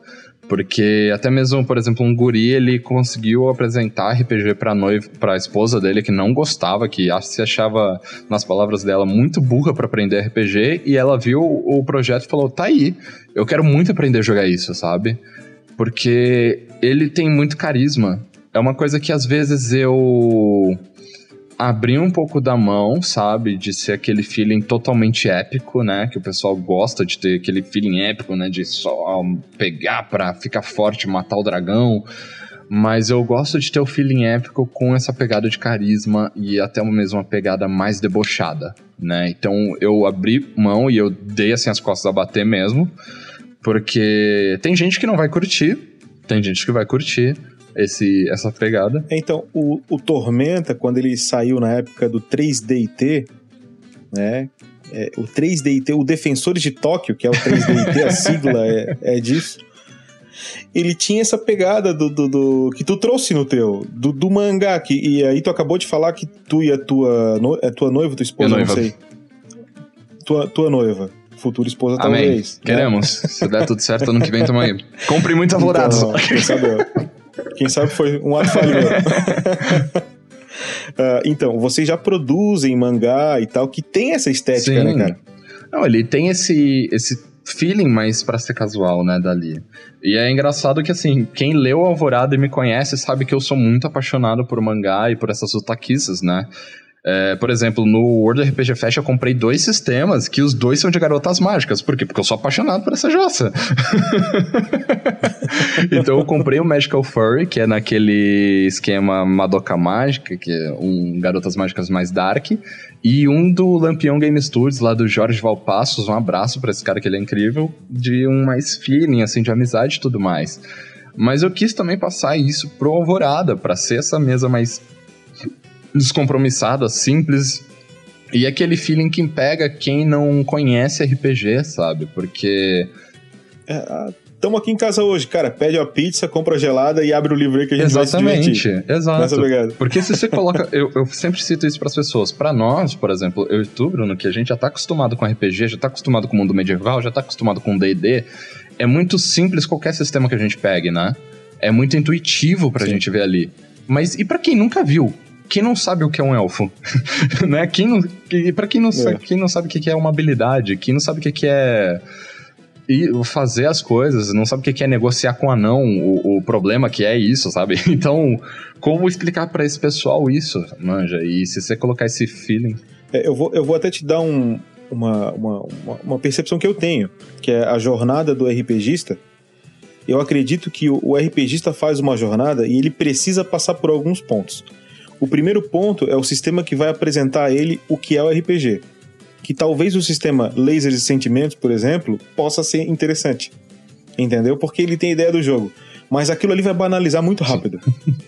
Porque até mesmo, por exemplo, um guri, ele conseguiu apresentar RPG pra noiva, pra esposa dele, que não gostava, que se achava, nas palavras dela, muito burra para aprender RPG, e ela viu o projeto e falou: tá aí, eu quero muito aprender a jogar isso, sabe? Porque ele tem muito carisma. É uma coisa que às vezes eu abrir um pouco da mão, sabe? De ser aquele feeling totalmente épico, né? Que o pessoal gosta de ter aquele feeling épico, né? De só pegar pra ficar forte, matar o dragão. Mas eu gosto de ter o feeling épico com essa pegada de carisma e até mesmo uma pegada mais debochada, né? Então eu abri mão e eu dei assim as costas a bater mesmo. Porque tem gente que não vai curtir, tem gente que vai curtir esse, essa pegada. Então, o, o Tormenta, quando ele saiu na época do 3DT, né? É, o 3DT, o Defensores de Tóquio, que é o 3DT, a sigla é, é disso. Ele tinha essa pegada do, do, do, que tu trouxe no teu, do, do mangá, que, e aí tu acabou de falar que tu e a tua, no, é tua noiva, tua esposa, não noiva. sei. Tua, tua noiva, futura esposa Amém. talvez. né? Queremos. Se der tudo certo, ano que vem tamo aí. Compre muitos alvorados. Então, quem sabe, foi um ato falho. Ah, então, vocês já produzem mangá e tal, que tem essa estética, né, cara? Não, ele tem esse, esse feeling mais pra ser casual, né, dali. E é engraçado que, assim, quem leu Alvorada e me conhece sabe que eu sou muito apaixonado por mangá e por essas otaquices, né? É, por exemplo, no World RPG Fest eu comprei dois sistemas que os dois são de garotas mágicas. Por quê? Porque eu sou apaixonado por essa jossa. então eu comprei o Magical Furry, que é naquele esquema Madoka Mágica, que é um Garotas Mágicas mais dark, e um do Lampião Game Studios, lá do Jorge Valpassos. Um abraço pra esse cara que ele é incrível, de um mais feeling, assim, de amizade e tudo mais. Mas eu quis também passar isso pro Alvorada, pra ser essa mesa mais descompromissada, simples. E aquele feeling que pega quem não conhece RPG, sabe? Porque. Estamos aqui em casa hoje, cara. Pede uma pizza, compra gelada e abre o livro aí que a gente vai se Exatamente, divertir. exato. Porque se você coloca. eu, eu sempre cito isso pras pessoas. Pra nós, por exemplo, eu e tu, Bruno, que a gente já tá acostumado com RPG, já tá acostumado com o mundo medieval, já tá acostumado com DD, é muito simples qualquer sistema que a gente pegue, né? É muito intuitivo pra Sim. gente ver ali. Mas e pra quem nunca viu? Quem não sabe o que é um elfo? né? Quem não, que- pra quem não, É. quem não sabe o que é uma habilidade, quem não sabe o que é e fazer as coisas, não sabe o que é negociar com o anão, o, o problema que é isso, sabe? Então, como explicar pra esse pessoal isso, manja? E se você colocar esse feeling. É, eu, vou, eu vou até te dar um- uma, uma, uma, uma percepção que eu tenho, que é a jornada do RPGista. Eu acredito que o, o RPGista faz uma jornada e ele precisa passar por alguns pontos. O primeiro ponto é o sistema que vai apresentar a ele o que é o RPG. Que talvez o sistema Lasers e Sentimentos, por exemplo, possa ser interessante. Entendeu? Porque ele tem ideia do jogo. Mas aquilo ali vai banalizar muito rápido.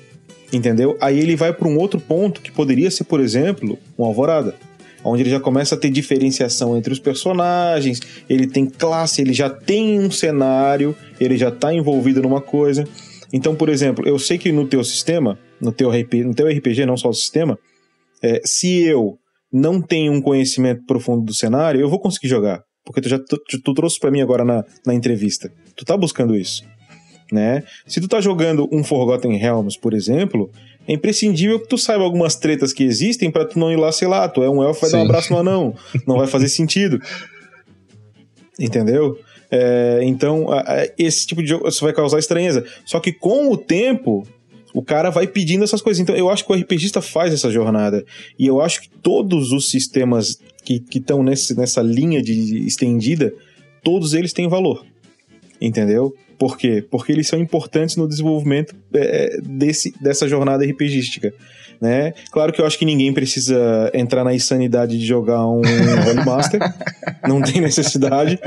Entendeu? Aí ele vai para um outro ponto que poderia ser, por exemplo, um Alvorada. Onde ele já começa a ter diferenciação entre os personagens, ele tem classe, ele já tem um cenário, ele já está envolvido numa coisa. Então, por exemplo, eu sei que no teu sistema, no teu, RP, no teu RPG, não só o sistema, é, se eu não tenho um conhecimento profundo do cenário, eu vou conseguir jogar. Porque tu já tu, tu trouxe para mim agora na, na entrevista. Tu tá buscando isso. Né? Se tu tá jogando um Forgotten Realms, por exemplo, é imprescindível que tu saiba algumas tretas que existem pra tu não ir lá, sei lá, tu é um elfo, vai dar um Sim. abraço no anão. Não vai fazer sentido. Entendeu? É, então, esse tipo de jogo isso vai causar estranheza. Só que com o tempo, o cara vai pedindo essas coisas. Então, eu acho que o RPGista faz essa jornada. E eu acho que todos os sistemas que estão nessa linha de estendida, todos eles têm valor. Entendeu? Por quê? Porque eles são importantes no desenvolvimento é, desse, dessa jornada RPGística. Né? Claro que eu acho que ninguém precisa entrar na insanidade de jogar um Holy Master. Não tem necessidade.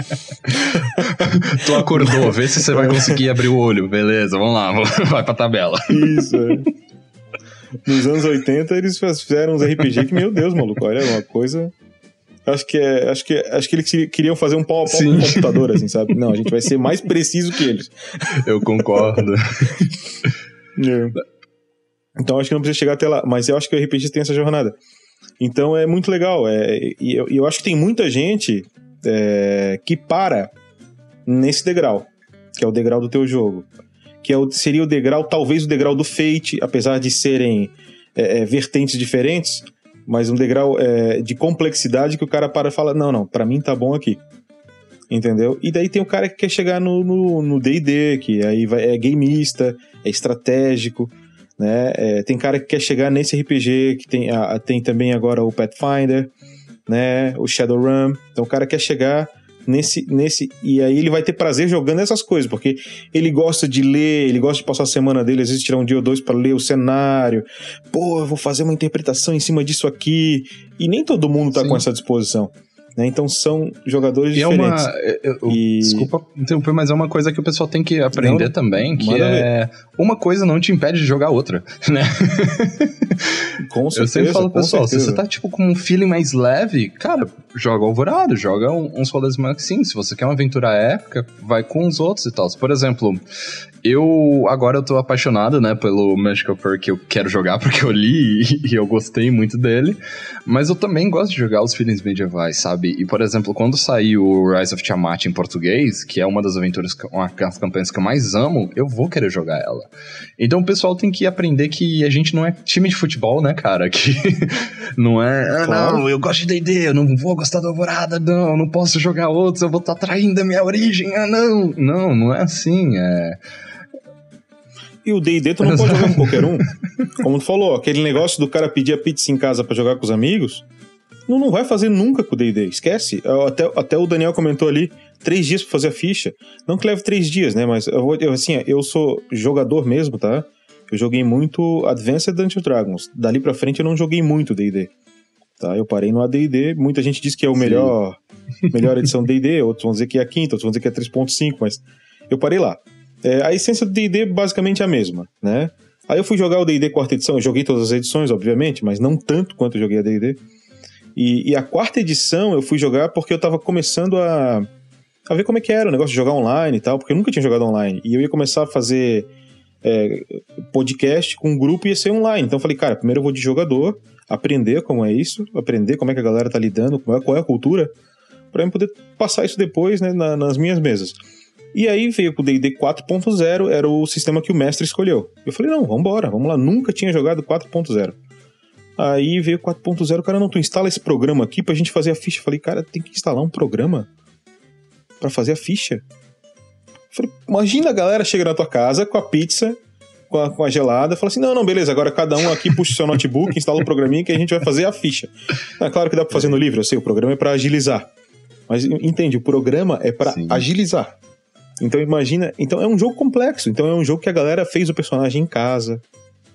Tu acordou, vê se você vai conseguir abrir o olho. Beleza, vamos lá, vai pra tabela. Isso, é. Nos anos 80 eles fizeram uns RPG que, meu Deus, maluco, olha, uma coisa. Acho que, é, acho, que, acho que eles queriam fazer um pau a pau com Sim. um computador, assim, sabe? Não, a gente vai ser mais preciso que eles. Eu concordo. É. Então acho que não precisa chegar até lá, mas eu acho que o RPG tem essa jornada. Então é muito legal. É, e eu, eu acho que tem muita gente é, que para nesse degrau. que é o degrau do teu jogo. Que é o, seria o degrau, talvez o degrau do Fate, apesar de serem é, é, vertentes diferentes, mas um degrau é, de complexidade que o cara para e fala: não, não, para mim tá bom aqui. Entendeu? E daí tem o cara que quer chegar no DD, que aí vai, é gameista, é estratégico, né? É, tem cara que quer chegar nesse RPG, que tem, a, tem também agora o Pathfinder, né? O Shadowrun. Então o cara quer chegar nesse, nesse. E aí ele vai ter prazer jogando essas coisas, porque ele gosta de ler, ele gosta de passar a semana dele, às vezes tirar um dia ou dois para ler o cenário. Pô, eu vou fazer uma interpretação em cima disso aqui. E nem todo mundo tá Sim. com essa disposição. Né? Então são jogadores e diferentes. É uma, eu, e... Desculpa interromper, mas é uma coisa que o pessoal tem que aprender não, também, que é uma coisa não te impede de jogar outra, né? Com certeza. Eu sempre falo, pessoal, certeza. se você tá tipo com um feeling mais leve, cara, joga Alvorado, joga uns rolês mais sim. Se você quer uma aventura épica, vai com os outros e tal. Por exemplo, eu agora eu tô apaixonado, né, pelo Magical Fur que eu quero jogar porque eu li e, e, eu gostei muito dele, mas eu também gosto de jogar os feelings medievais, sabe? E por exemplo, quando saiu o Rise of Tiamat em português, que é uma das aventuras, uma das campanhas que eu mais amo, eu vou querer jogar ela. Então o pessoal tem que aprender que a gente não é time de futebol, né, cara? Que não é, ah, claro. não, eu gosto de D&D, eu não vou gostar da Alvorada, não, eu não posso jogar outros, eu vou estar tá traindo a minha origem, ah, não. Não, não é assim, é e o D&D tu não pode jogar com qualquer um. Como tu falou, aquele negócio do cara pedir a pizza em casa para jogar com os amigos, não, não vai fazer nunca com o D&D, esquece. Até, até o Daniel comentou ali, três dias pra fazer a ficha. Não que leve três dias, né, mas eu eu, assim, eu sou jogador mesmo, tá? Eu joguei muito Advanced Dungeons Dragons. Dali pra frente eu não joguei muito D&D. Tá? Eu parei no AD&D, muita gente diz que é o melhor, melhor edição D&D, outros vão dizer que é a quinta, outros vão dizer que é 3.5, mas eu parei lá. É, a essência do D&D basicamente é a mesma, né? Aí eu fui jogar o D&D quarta edição, eu joguei todas as edições, obviamente, mas não tanto quanto eu joguei a D&D. E, e, a quarta edição eu fui jogar porque eu tava começando a, a ver como é que era o negócio de jogar online e tal, porque eu nunca tinha jogado online. E eu ia começar a fazer é, podcast com um grupo e ia ser online. Então eu falei, cara, primeiro eu vou de jogador, aprender como é isso, aprender como é que a galera tá lidando, qual é, qual é a cultura, para eu poder passar isso depois né, na, nas minhas mesas. E aí veio com o D&D 4.0, era o sistema que o mestre escolheu. Eu falei, não, vambora, vamos lá, nunca tinha jogado 4.0. Aí veio 4.0, cara, não, tu instala esse programa aqui pra gente fazer a ficha. Eu falei, cara, tem que instalar um programa para fazer a ficha. Eu falei, imagina a galera chega na tua casa com a pizza, com a, com a gelada, fala assim, não, não, beleza, agora cada um aqui puxa o seu notebook, instala o um programinha que a gente vai fazer a ficha. É claro que dá pra fazer no livro, eu sei, o programa é para agilizar. Mas entende, o programa é para agilizar. Então imagina, então é um jogo complexo. Então é um jogo que a galera fez o personagem em casa,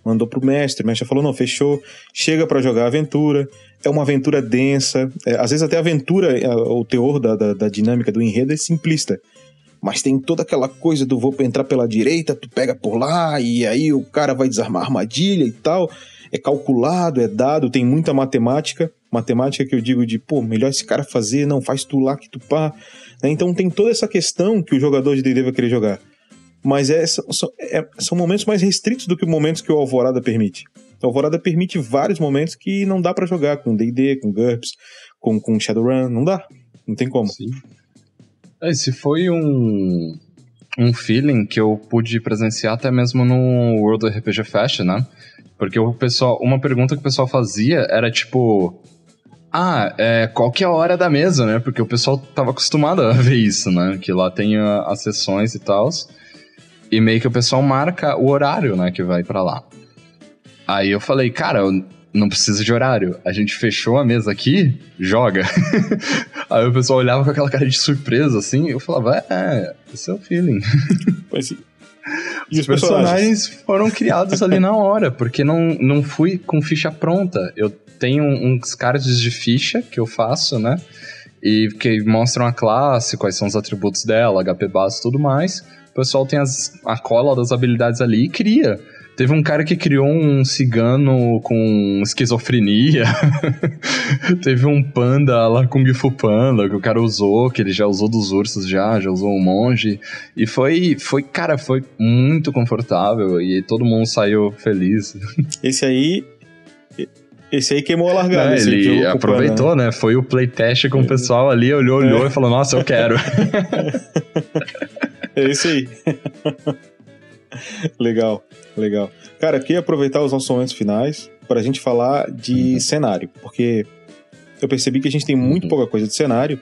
mandou pro mestre, o mestre falou não, fechou, chega para jogar a aventura. É uma aventura densa, é, às vezes até a aventura, é, o teor da, da, da dinâmica do enredo é simplista. Mas tem toda aquela coisa do vou entrar pela direita, tu pega por lá, e aí o cara vai desarmar a armadilha e tal. É calculado, é dado, tem muita matemática. Matemática que eu digo de, pô, melhor esse cara fazer, não, faz tu lá que tu pá. Né? Então tem toda essa questão que o jogador de D&D vai querer jogar. Mas é, são, é, são momentos mais restritos do que momentos que o Alvorada permite. O Alvorada permite vários momentos que não dá para jogar com D&D, com GURPS, com, com Shadowrun, não dá. Não tem como. Sim. Esse foi um, um feeling que eu pude presenciar até mesmo no World RPG Fest, né? Porque o pessoal, uma pergunta que o pessoal fazia era tipo, ah, é, qual que é a hora da mesa, né? Porque o pessoal tava acostumado a ver isso, né? Que lá tem a, as sessões e tal. E meio que o pessoal marca o horário, né? Que vai para lá. Aí eu falei, cara, eu não precisa de horário. A gente fechou a mesa aqui, joga. Aí o pessoal olhava com aquela cara de surpresa, assim. Eu falava, é, esse é o feeling. Pois e os, os personagens? personagens foram criados ali na hora, porque não, não fui com ficha pronta. Eu tenho uns cards de ficha que eu faço, né? E que mostram a classe, quais são os atributos dela, HP base e tudo mais. O pessoal tem as, a cola das habilidades ali e cria. Teve um cara que criou um cigano com esquizofrenia. Teve um panda lá com Gifu Panda que o cara usou, que ele já usou dos ursos já, já usou um monge. E foi, foi, cara, foi muito confortável e todo mundo saiu feliz. Esse aí esse aí queimou a largada. É, ele aproveitou, né? Foi o playtest com o pessoal ali, olhou, olhou é. e falou: Nossa, eu quero. É isso aí. legal, legal. Cara, eu queria aproveitar os nossos momentos finais para a gente falar de uhum. cenário, porque eu percebi que a gente tem muito uhum. pouca coisa de cenário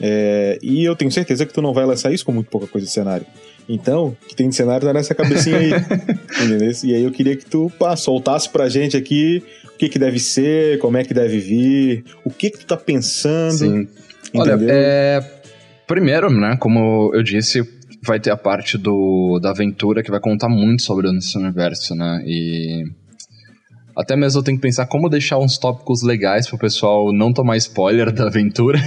é, e eu tenho certeza que tu não vai lançar isso com muito pouca coisa de cenário. Então, o que tem de cenário tá nessa cabecinha aí. entendeu? E aí eu queria que tu pá, soltasse pra gente aqui o que que deve ser, como é que deve vir, o que que tu tá pensando. Sim. Olha, é... primeiro, né, como eu disse, vai ter a parte do, da aventura que vai contar muito sobre esse universo, né? E até mesmo eu tenho que pensar como deixar uns tópicos legais pro pessoal não tomar spoiler da aventura,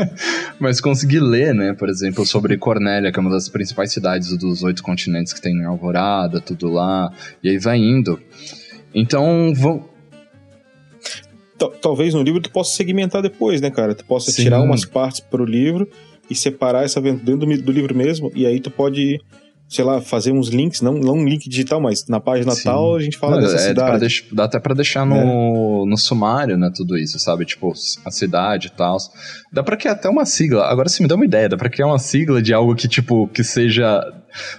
mas conseguir ler, né? Por exemplo, sobre Cornélia, que é uma das principais cidades dos oito continentes que tem Alvorada, tudo lá, e aí vai indo. Então, vão. Talvez no livro tu possa segmentar depois, né, cara? Tu possa Sim. tirar umas partes pro livro e separar essa aventura dentro do, do livro mesmo, e aí tu pode sei lá, fazer uns links, não, não um link digital, mas na página Sim. tal a gente fala não, dessa é, cidade. Deix, dá até pra deixar no, é. no sumário, né, tudo isso, sabe? Tipo, a cidade e tal. Dá pra criar até uma sigla. Agora você me dá uma ideia, dá pra criar uma sigla de algo que, tipo, que seja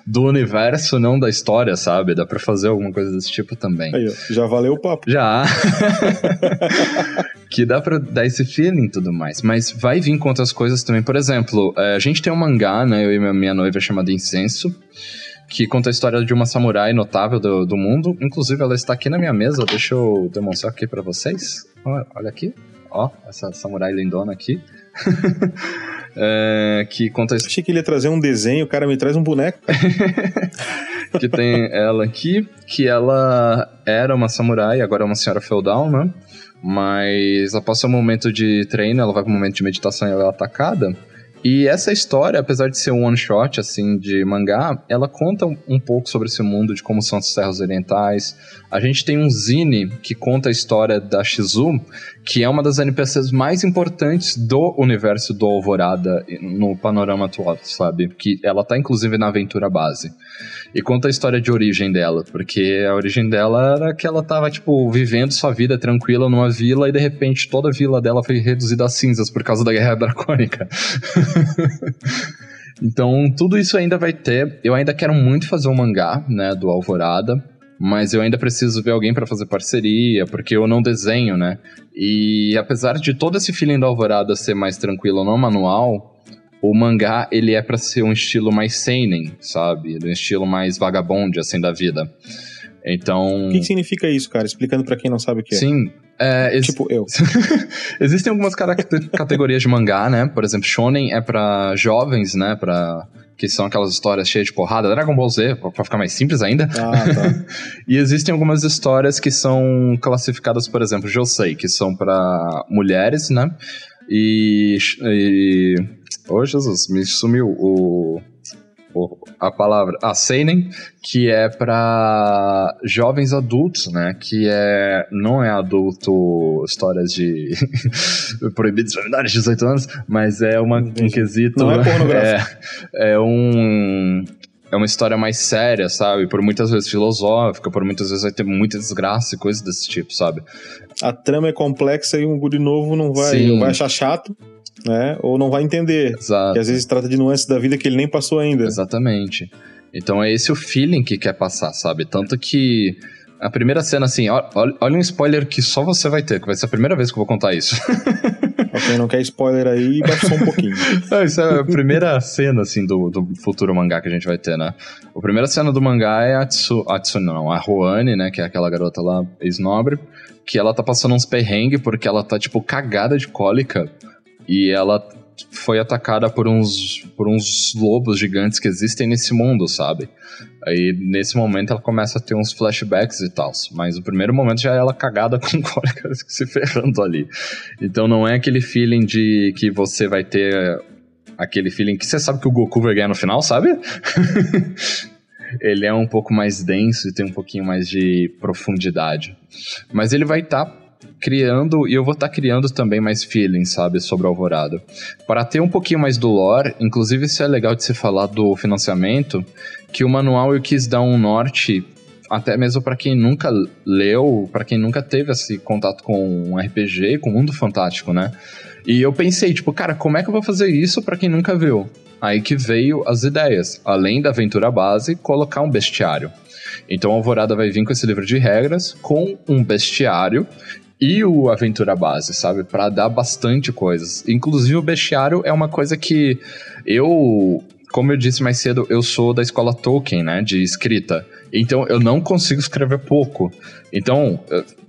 do universo, não da história, sabe? Dá pra fazer alguma coisa desse tipo também. Aí, já valeu o papo. Já. que dá pra dar esse feeling e tudo mais. Mas vai vir com outras coisas também. Por exemplo, é, a gente tem um mangá, né? Eu e minha, minha noiva chamada Incenso que conta a história de uma samurai notável do, do mundo. Inclusive, ela está aqui na minha mesa. Deixa eu demonstrar aqui para vocês. Olha aqui. Ó, essa samurai lindona aqui. é, que conta a... Achei que ele ia trazer um desenho, o cara me traz um boneco. que tem ela aqui, que ela era uma samurai, agora é uma senhora feudal, né? Mas após seu momento de treino, ela vai para um momento de meditação e ela é atacada. E essa história, apesar de ser um one shot assim de mangá, ela conta um pouco sobre esse mundo de como são as terras orientais. A gente tem um zine que conta a história da Shizu, que é uma das NPCs mais importantes do universo do Alvorada no panorama atual, sabe? Que ela tá inclusive na aventura base. E conta a história de origem dela, porque a origem dela era que ela tava, tipo, vivendo sua vida tranquila numa vila e de repente toda a vila dela foi reduzida a cinzas por causa da Guerra Dracônica. então, tudo isso ainda vai ter. Eu ainda quero muito fazer um mangá, né, do Alvorada mas eu ainda preciso ver alguém para fazer parceria, porque eu não desenho, né? E apesar de todo esse feeling da Alvorada ser mais tranquilo no manual, o mangá ele é para ser um estilo mais seinen, sabe? Um estilo mais vagabonde assim da vida. Então. O que, que significa isso, cara? Explicando para quem não sabe o que é. Sim. É, tipo eu. Existem algumas categorias de mangá, né? Por exemplo, shonen é para jovens, né? Para que são aquelas histórias cheias de porrada, Dragon Ball Z, pra ficar mais simples ainda. Ah, tá. e existem algumas histórias que são classificadas, por exemplo, Josei, que são para mulheres, né? E, e. Oh, Jesus, me sumiu o a palavra a seinen, que é para jovens adultos, né? Que é não é adulto histórias de proibidos menores de 18 anos, mas é uma, um quesito. Não é pornográfico. É, é um é uma história mais séria, sabe? Por muitas vezes filosófica, por muitas vezes vai ter muita desgraça e coisas desse tipo, sabe? A trama é complexa e um guri novo não vai, vai achar chato né? Ou não vai entender. Exato. Que às vezes trata de nuances da vida que ele nem passou ainda. Exatamente. Então é esse o feeling que quer passar, sabe? Tanto que a primeira cena, assim, olha, olha um spoiler que só você vai ter, que vai ser a primeira vez que eu vou contar isso. quem não quer spoiler aí, baixa só um pouquinho. Não, isso é a primeira cena, assim, do, do futuro mangá que a gente vai ter, né? A primeira cena do mangá é a Tsu, a Tsu não, a Roane, né, que é aquela garota lá, ex-nobre, que ela tá passando uns perrengues porque ela tá, tipo, cagada de cólica e ela foi atacada por uns, por uns lobos gigantes que existem nesse mundo, sabe? Aí nesse momento ela começa a ter uns flashbacks e tal. Mas o primeiro momento já é ela cagada com cólica se ferrando ali. Então não é aquele feeling de que você vai ter aquele feeling que você sabe que o Goku vai ganhar no final, sabe? ele é um pouco mais denso e tem um pouquinho mais de profundidade. Mas ele vai estar tá criando, e eu vou estar tá criando também mais feelings, sabe, sobre Alvorada. Para ter um pouquinho mais do lore, inclusive isso é legal de se falar do financiamento, que o manual eu quis dar um norte até mesmo para quem nunca leu, para quem nunca teve esse contato com um RPG, com o mundo fantástico, né? E eu pensei, tipo, cara, como é que eu vou fazer isso para quem nunca viu? Aí que veio as ideias. Além da aventura base, colocar um bestiário. Então a Alvorada vai vir com esse livro de regras, com um bestiário e o aventura base, sabe? Para dar bastante coisas. Inclusive o bestiário é uma coisa que eu, como eu disse mais cedo, eu sou da escola Tolkien, né, de escrita. Então eu não consigo escrever pouco. Então,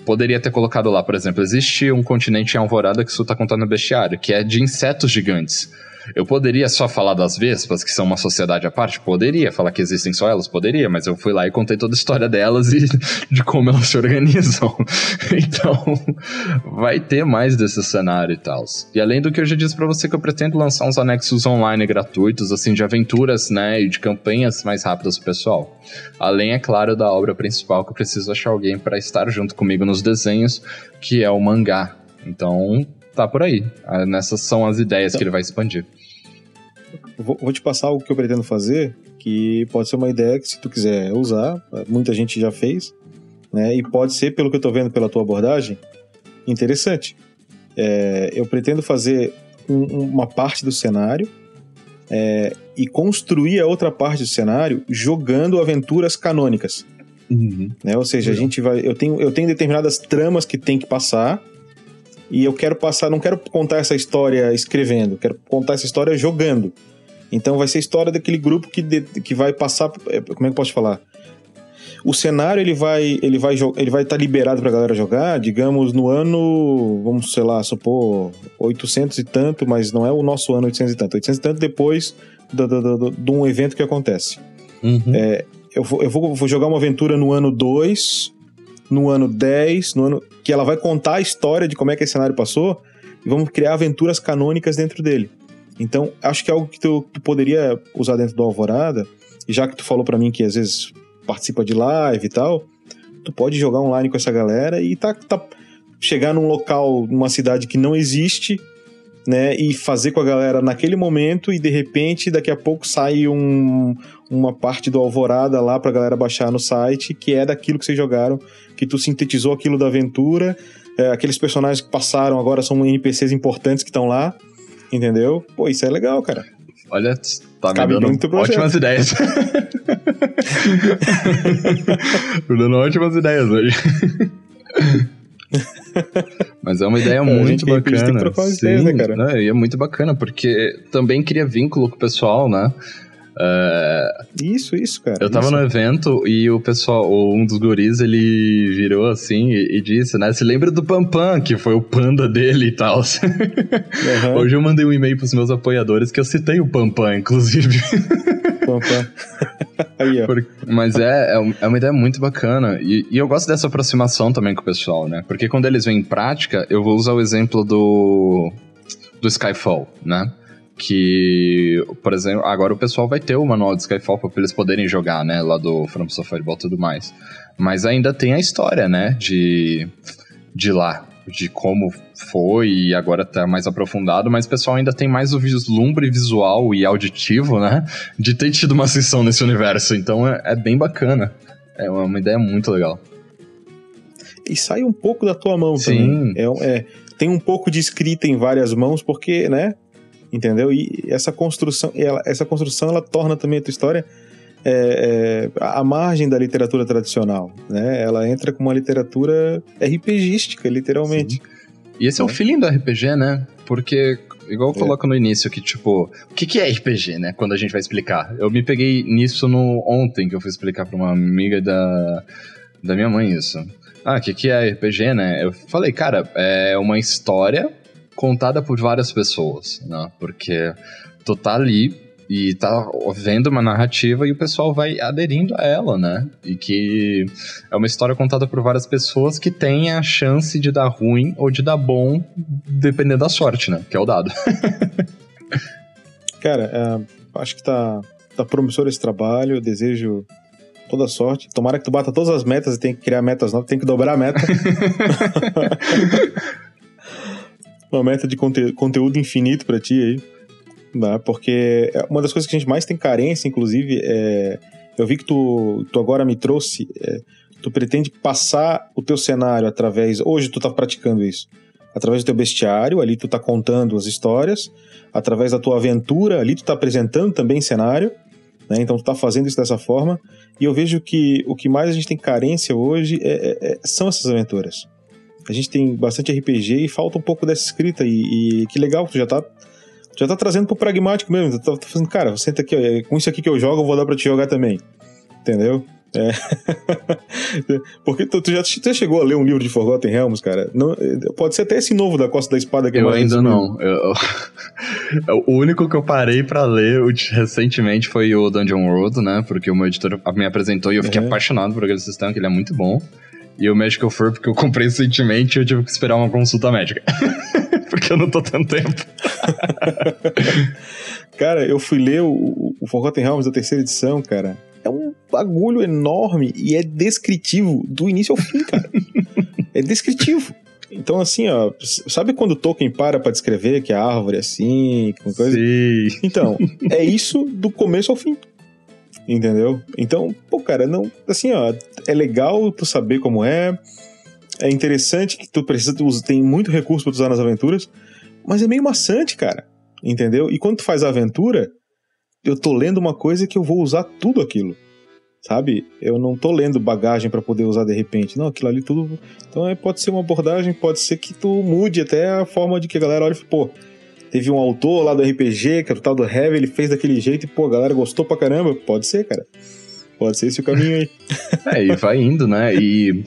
poderia ter colocado lá, por exemplo, existe um continente em Alvorada que isso tá contando no bestiário, que é de insetos gigantes. Eu poderia só falar das vespas, que são uma sociedade à parte? Poderia. Falar que existem só elas? Poderia, mas eu fui lá e contei toda a história delas e de como elas se organizam. então, vai ter mais desse cenário e tal. E além do que eu já disse para você que eu pretendo lançar uns anexos online gratuitos, assim, de aventuras, né, e de campanhas mais rápidas pro pessoal. Além, é claro, da obra principal, que eu preciso achar alguém para estar junto comigo nos desenhos, que é o mangá. Então, tá por aí. Ah, Nessas são as ideias que ele vai expandir. Vou, te passar algo que eu pretendo fazer, que pode ser uma ideia que, se tu quiser usar, muita gente já fez, né? E pode ser, pelo que eu tô vendo pela tua abordagem, interessante. É, eu pretendo fazer um- uma parte do cenário é, e construir a outra parte do cenário jogando aventuras canônicas. né? Ou seja, a gente vai. Eu tenho, eu tenho determinadas tramas que tem que passar. E eu quero passar, não quero contar essa história escrevendo, quero contar essa história jogando. Então vai ser a história daquele grupo que, de- que vai passar. é, Como é que eu posso falar? O cenário ele vai ele vai ele vai estar liberado pra galera jogar, digamos, no ano, vamos sei lá, supor 800 e tanto, mas não é o nosso ano 800 e tanto, 800 e tanto depois de um evento que acontece. Uhum. Eu vou, eu vou, vou jogar uma aventura no ano 2, no ano 10, no ano. Que ela vai contar a história de como é que esse cenário passou e vamos criar aventuras canônicas dentro dele. Então, acho que é algo que tu, tu poderia usar dentro do Alvorada, e já que tu falou pra mim que às vezes participa de live e tal, tu pode jogar online com essa galera e tá, tá chegar num local, numa cidade que não existe, né, e fazer com a galera naquele momento e de repente daqui a pouco sai um, uma parte do Alvorada lá pra galera baixar no site, que é daquilo que vocês jogaram, que tu sintetizou aquilo da aventura, é, aqueles personagens que passaram agora são NPCs importantes que estão lá, entendeu? Pô, isso é legal, cara. Olha, tá me Cabe dando teu projeto. ótimas ideias. Tô dando ótimas ideias hoje. Mas é uma ideia a muito gente- a gente tem que bacana. trocar umas ideias, né, cara? né, E é muito bacana, porque também cria vínculo com o pessoal, né? É, Isso, isso, cara. eu tava isso. no evento e o pessoal, um dos guris, ele virou assim e, e disse, né? Se lembra do Pampam, que foi o panda dele e tal. Aham, Hoje eu mandei um e-mail pros meus apoiadores que eu citei o Pampam, inclusive. pam, pam. Aí, ó. Mas é, é é uma ideia muito bacana. E, e eu gosto dessa aproximação também com o pessoal, né? Porque quando eles vêm em prática, eu vou usar o exemplo do, do Skyfall, né? Que, por exemplo, agora o pessoal vai ter o manual de Skyfall para eles poderem jogar, né? Lá do From Software e tudo mais. Mas ainda tem a história, né? De, de lá. De como foi e agora tá mais aprofundado, mas o pessoal ainda tem mais o vislumbre visual e auditivo, né? de ter tido uma sessão nesse universo. Então é, é bem bacana. É uma, ideia muito legal. E sai um pouco da tua mão Sim. também. É, é, tem um pouco de escrita em várias mãos, porque, né? Entendeu? E essa construção, ela, essa construção ela torna também a tua história é, é, à margem da literatura tradicional, né? Ela entra com uma literatura RPGística, literalmente. E esse é, o É. feeling do RPG, né? Porque, igual eu É. coloco no início, que tipo, o que, que é RPG, né? Quando a gente vai explicar. Eu me peguei nisso no ontem, que eu fui explicar pra uma amiga da, da minha mãe isso. Ah, o que, que é RPG, né? Eu falei, cara, é uma história contada por várias pessoas, né? Porque tu tá ali e tá vendo uma narrativa e o pessoal vai aderindo a ela, né? E que é uma história contada por várias pessoas que tem a chance de dar ruim ou de dar bom, dependendo da sorte, né? Que é o dado. Cara, é, acho que tá, tá promissor esse trabalho. Eu desejo toda sorte. Tomara que tu bata todas as metas e tem que criar metas novas, tem que dobrar a meta. Uma meta de conte- conteúdo infinito pra ti aí. Né? Porque é uma das coisas que a gente mais tem carência, inclusive, é. Eu vi que tu, tu agora me trouxe. é, tu pretende passar o teu cenário através. Hoje tu tá praticando isso. através do teu bestiário, ali tu tá contando as histórias, através da tua aventura, ali tu tá apresentando também cenário, né? Então tu tá fazendo isso dessa forma, e eu vejo que o que mais a gente tem carência hoje é, é, é são essas aventuras. A gente tem bastante RPG e falta um pouco dessa escrita, e, e que legal que tu já tá já tá trazendo pro pragmático mesmo. Tu tá, tá fazendo, cara, senta aqui, ó, é com isso aqui que eu jogo, eu vou dar pra te jogar também. Entendeu? É. Porque tu, tu, já, tu já chegou a ler um livro de Forgotten Realms, cara? Não, pode ser até esse novo da Costa da Espada que eu ainda não. Eu, eu, o único que eu parei para ler recentemente foi o Dungeon World, né? Porque o meu editor me apresentou e eu fiquei uhum. apaixonado por aquele sistema, que ele é muito bom. E o Magical Fur, porque eu comprei recentemente e eu tive que esperar uma consulta médica. porque eu não tô tendo tempo. cara, eu fui ler o, o Forgotten Realms da terceira edição, cara é um bagulho enorme e é descritivo do início ao fim, cara. é descritivo. Então, assim, ó, sabe quando o Tolkien para pra descrever que a árvore é assim, com coisa? Sim. Então, é isso do começo ao fim. Entendeu? Então, pô, cara, não. Assim, ó, é legal tu saber como é. É interessante que tu precisa, tu tem muito recurso pra tu usar nas aventuras, mas é meio maçante, cara. Entendeu? E quando tu faz a aventura, eu tô lendo uma coisa que eu vou usar tudo aquilo. Sabe? Eu não tô lendo bagagem para poder usar de repente. Não, aquilo ali tudo. Então é, pode ser uma abordagem, pode ser que tu mude até a forma de que a galera olha e pô, teve um autor lá do RPG, que era o tal do Heavy, ele fez daquele jeito e, pô, a galera gostou pra caramba. Pode ser, cara. Pode ser esse o caminho aí. é, e vai indo, né? E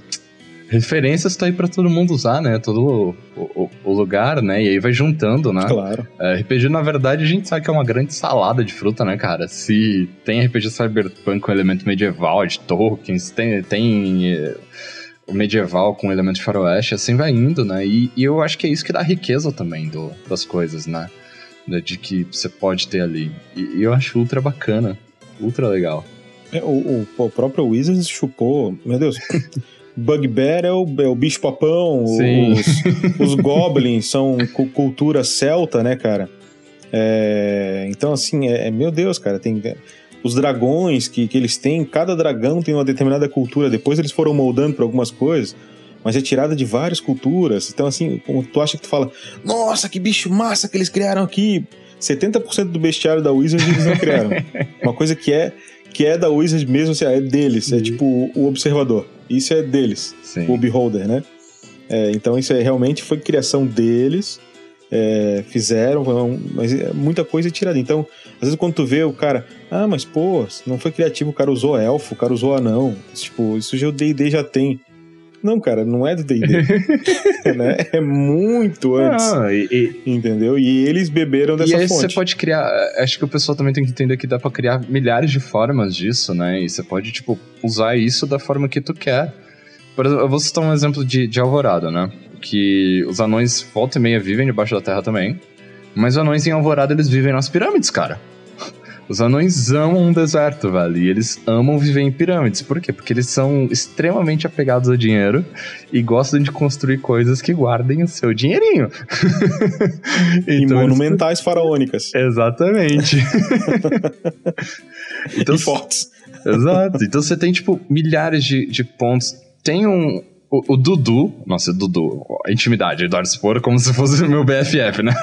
referências tá aí pra todo mundo usar, né? Todo o, o, o lugar, né? E aí vai juntando, né? Claro. É, RPG, na verdade, a gente sabe que é uma grande salada de fruta, né, cara? Se tem RPG cyberpunk com elemento medieval, de tokens, tem, tem é, o medieval com elemento de faroeste, assim vai indo, né? E, e, eu acho que é isso que dá riqueza também do, das coisas, né? De que você pode ter ali. E, e eu acho ultra bacana, ultra legal. É, o, o, próprio Wizards chupou, meu Deus... Bugbear é o, é o bicho-papão, os, os goblins são cultura celta, né, cara? É, então, assim, é, é, meu Deus, cara, tem os dragões que, que eles têm, cada dragão tem uma determinada cultura, depois eles foram moldando para algumas coisas, mas é tirada de várias culturas. Então, assim, como tu acha que tu fala, nossa, que bicho massa que eles criaram aqui. 70% do bestiário da Wizard eles não criaram. uma coisa que é que é da Wizard mesmo, assim, é deles, é tipo o observador. Isso é deles, Sim. o beholder, né? É, então isso é, realmente foi criação deles, é, fizeram, mas é muita coisa é tirada. Então, às vezes quando tu vê o cara, ah, mas pô, não foi criativo, o cara usou elfo, o cara usou anão. Tipo, isso já o D&D já tem. Não, cara, não é do D&D. né? É muito antes. Ah, e, e, entendeu? E eles beberam dessa e aí fonte. você pode criar... Acho que o pessoal também tem que entender que dá pra criar milhares de formas disso, né? E você pode, tipo, usar isso da forma que tu quer. Por exemplo, eu vou citar um exemplo de, de Alvorada, né? Que os anões volta e meia vivem debaixo da terra também. Mas os anões em Alvorada, eles vivem nas pirâmides, cara. Os anões amam um deserto, velho. E eles amam viver em pirâmides. Por quê? Porque eles são extremamente apegados ao dinheiro e gostam de construir coisas que guardem o seu dinheirinho. então, e monumentais eles... faraônicas. Exatamente. então, e fortes. Exato. Então você tem, tipo, milhares de, de pontos. Tem um, o, o, Dudu, nossa, Dudu, intimidade, Eduardo Spor, como se fosse meu BFF, né?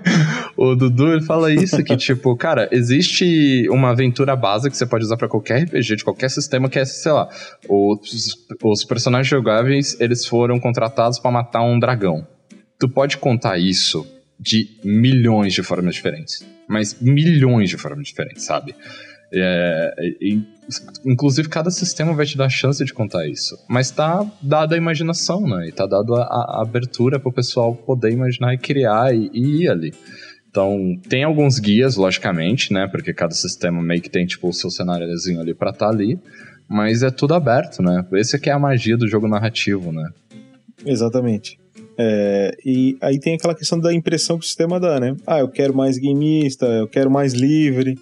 o Dudu, ele fala isso, que tipo, cara, existe uma aventura base que você pode usar para qualquer RPG, de qualquer sistema, que é, sei lá, os, os personagens jogáveis, eles foram contratados para matar um dragão. Tu pode contar isso de milhões de formas diferentes. Mas milhões de formas diferentes, sabe? É, e, inclusive, cada sistema vai te dar a chance de contar isso. Mas tá dada a imaginação, né? E tá dado a, abertura para o pessoal poder imaginar e criar e, e, ir ali. Então, tem alguns guias, logicamente, né? Porque cada sistema meio que tem, tipo, o seu cenáriozinho ali para estar tá ali. Mas é tudo aberto, né? Esse aqui é a magia do jogo narrativo, né? Exatamente. É, e aí tem aquela questão da impressão que o sistema dá, né? Ah, eu quero mais gameista, eu quero mais livre.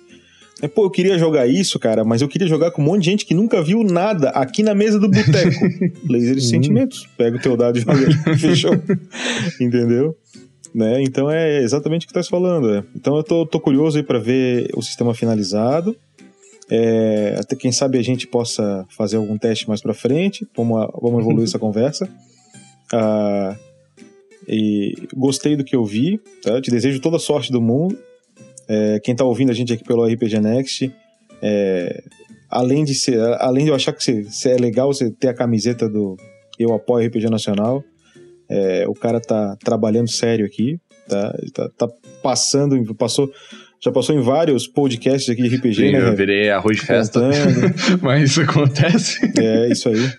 É, pô, eu queria jogar isso, cara, mas eu queria jogar com um monte de gente que nunca viu nada aqui na mesa do boteco. Laser de sentimentos. Pega o teu dado e joga. Fechou. Entendeu? Né? Então é exatamente o que tu estás falando. É. Então eu tô, tô curioso aí para ver o sistema finalizado. É, até quem sabe a gente possa fazer algum teste mais para frente. Vamos, vamos evoluir essa conversa. Ah, E gostei do que eu vi, tá? Te desejo toda a sorte do mundo. É, quem tá ouvindo a gente aqui pelo RPG Next, é, além de ser, além de eu achar que você, você é legal você ter a camiseta do Eu Apoio RPG Nacional, é, o cara tá trabalhando sério aqui, tá? Tá, tá passando, passou, já passou em vários podcasts aqui de RPG, Sim, né? eu virei arroz festa. Mas isso acontece. É, isso aí.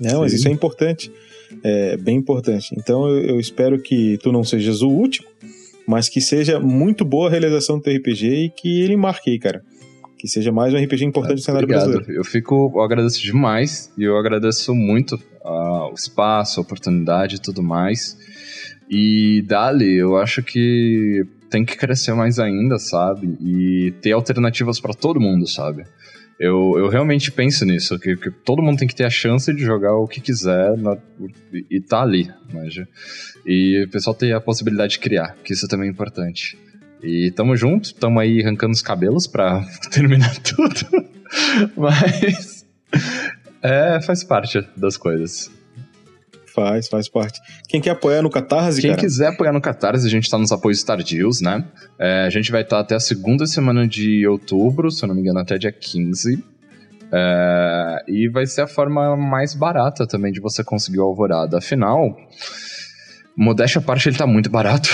Não, mas Sim. isso é importante. É bem importante. Então eu, eu espero que tu não sejas o último, mas que seja muito boa a realização do teu RPG e que ele marque aí, cara. Que seja mais um RPG importante no cenário Obrigado. brasileiro. Eu fico, eu agradeço demais e eu agradeço muito ah, o espaço, a oportunidade e tudo mais. E dali, eu acho que tem que crescer mais ainda, sabe? E ter alternativas para todo mundo, sabe? Eu, eu realmente penso nisso, que, que todo mundo tem que ter a chance de jogar o que quiser na- e, tá ali, manja. E o pessoal ter a possibilidade de criar, que isso também é importante. E tamo junto, tamo aí arrancando os cabelos pra terminar tudo. Mas. É, faz parte das coisas. Faz, faz parte. Quem quer apoiar no Catarse, Quem cara? quiser apoiar no Catarse, a gente tá nos apoios tardios, né? É, a gente vai estar até a segunda semana de outubro, se eu não me engano, até dia 15. É, e vai ser a forma mais barata também de você conseguir o Alvorada. Afinal, modéstia à parte, ele tá muito barato.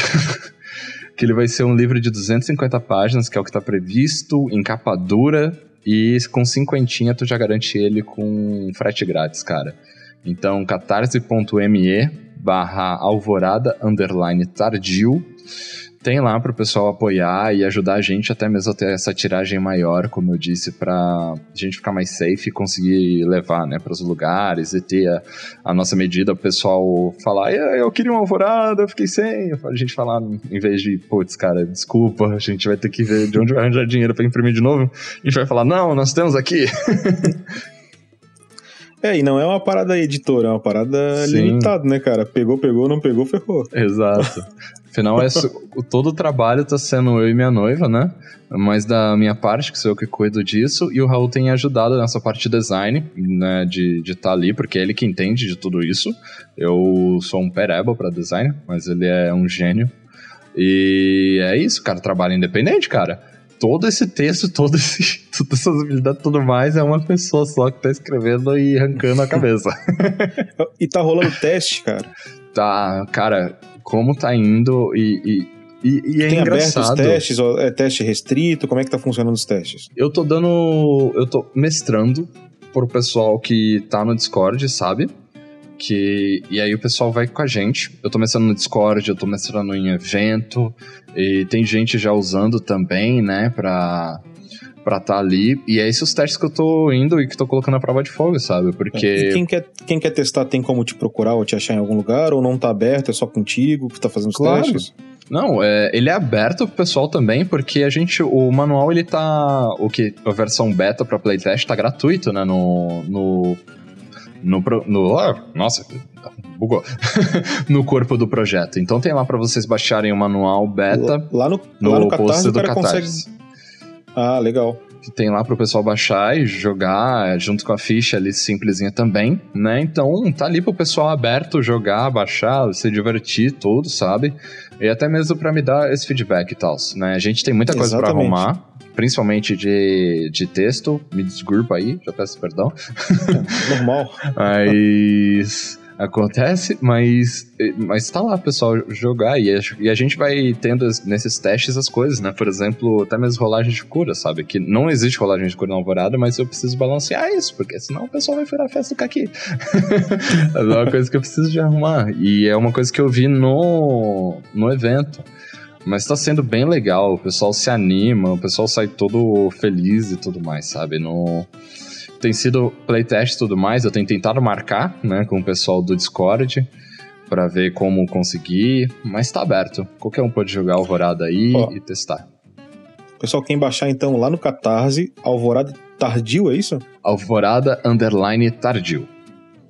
que ele vai ser um livro de 250 páginas, que é o que tá previsto, em capa dura, e com cinquentinha tu já garante ele com frete grátis, cara. Então, catarse.me barra alvorada underline tardio tem lá pro pessoal apoiar e ajudar a gente até mesmo a ter essa tiragem maior, como eu disse, pra gente ficar mais safe e conseguir levar, né, pros lugares e ter a, a nossa medida, o pessoal falar, "Eu- queria uma alvorada, eu fiquei sem. A gente falar, em vez de, putz, cara, desculpa, a gente vai ter que ver de onde vai arranjar dinheiro pra imprimir de novo, a gente vai falar, não, nós temos aqui. É, e não é uma parada editora, é uma parada Sim. limitada, né, cara? Pegou, pegou, não pegou, ferrou. Exato. Afinal, é todo o trabalho tá sendo eu e minha noiva, né? Mas da minha parte, que sou eu que cuido disso, e o Raul tem ajudado nessa parte de design, né? De estar tá ali, porque é ele que entende de tudo isso. Eu sou um pereba pra design, mas ele é um gênio. E é isso, cara, trabalho independente, cara. Todo esse texto, todo esse, todas essas habilidades tudo mais é uma pessoa só que tá escrevendo e arrancando a cabeça. E tá rolando teste, cara. tá, cara, como tá indo e, e, e, e é Tem aberto os engraçado. testes, é teste restrito, como é que tá funcionando os testes? Eu tô dando. Eu tô mestrando pro pessoal que tá no Discord, sabe? Que, e aí o pessoal vai com a gente. Eu tô mestrando no Discord, eu tô mestrando em evento. E tem gente já usando também, né? Pra, pra tá ali. E é esses os testes que eu tô indo e que tô colocando a prova de fogo, sabe? E Porque. quem quer, quem quer testar tem como te procurar ou te achar em algum lugar, ou não tá aberto, é só contigo que tá fazendo os Claro. testes? Não, é, ele é aberto pro pessoal também, porque a gente, o manual ele tá, o que a versão beta para playtest tá gratuito, né, no no no, no nossa, bugou. no corpo do projeto. Então tem lá para vocês baixarem o manual beta Lá, no, no lá no post Catarse o do cara consegue... Catarse. Ah, legal. Que tem lá pro pessoal baixar e jogar é, junto com a ficha ali simplesinha também, né? Então tá ali pro pessoal aberto jogar, baixar, se divertir, tudo, sabe? E até mesmo pra me dar esse feedback e tal, né? A gente tem muita coisa pra Exatamente. arrumar, principalmente de, de texto, me desculpa aí, já peço perdão. Normal. Mas acontece, mas, mas tá lá, pessoal, jogar e a, e a gente vai tendo as- nesses testes as coisas, né? Por exemplo, até mesmo rolagem de cura, sabe? Que não existe rolagem de cura na alvorada, mas eu preciso balancear isso, porque senão o pessoal vai virar a festa do caqui. é uma coisa que eu preciso de arrumar. E é uma coisa que eu vi no, no evento. Mas tá sendo bem legal, o pessoal se anima, o pessoal sai todo feliz e tudo mais, sabe? No, tem sido playtest e tudo mais, eu tenho tentado marcar, né, com o pessoal do Discord pra ver como conseguir, mas tá aberto. Qualquer um pode jogar Alvorada aí Ó. e testar. Pessoal, quem baixar então lá no Catarse, Alvorada Tardio, é isso? Alvorada underline tardio.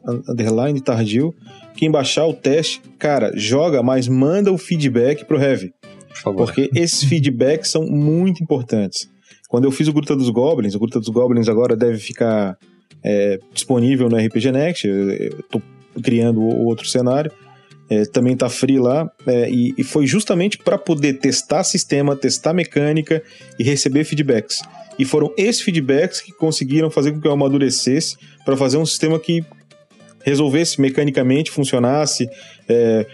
Un- Underline Tardio. Quem baixar o teste, cara, joga, mas manda o feedback pro Heavy. Por favor. Porque esses feedbacks são muito importantes. Quando eu fiz o Gruta dos Goblins, o Gruta dos Goblins agora deve ficar é, disponível no RPG Next. Eu, tô criando outro cenário. é, também tá free lá, é, e, e foi justamente para poder testar sistema, testar mecânica e receber feedbacks. E foram esses feedbacks que conseguiram fazer com que eu amadurecesse para fazer um sistema que resolvesse mecanicamente, funcionasse, é,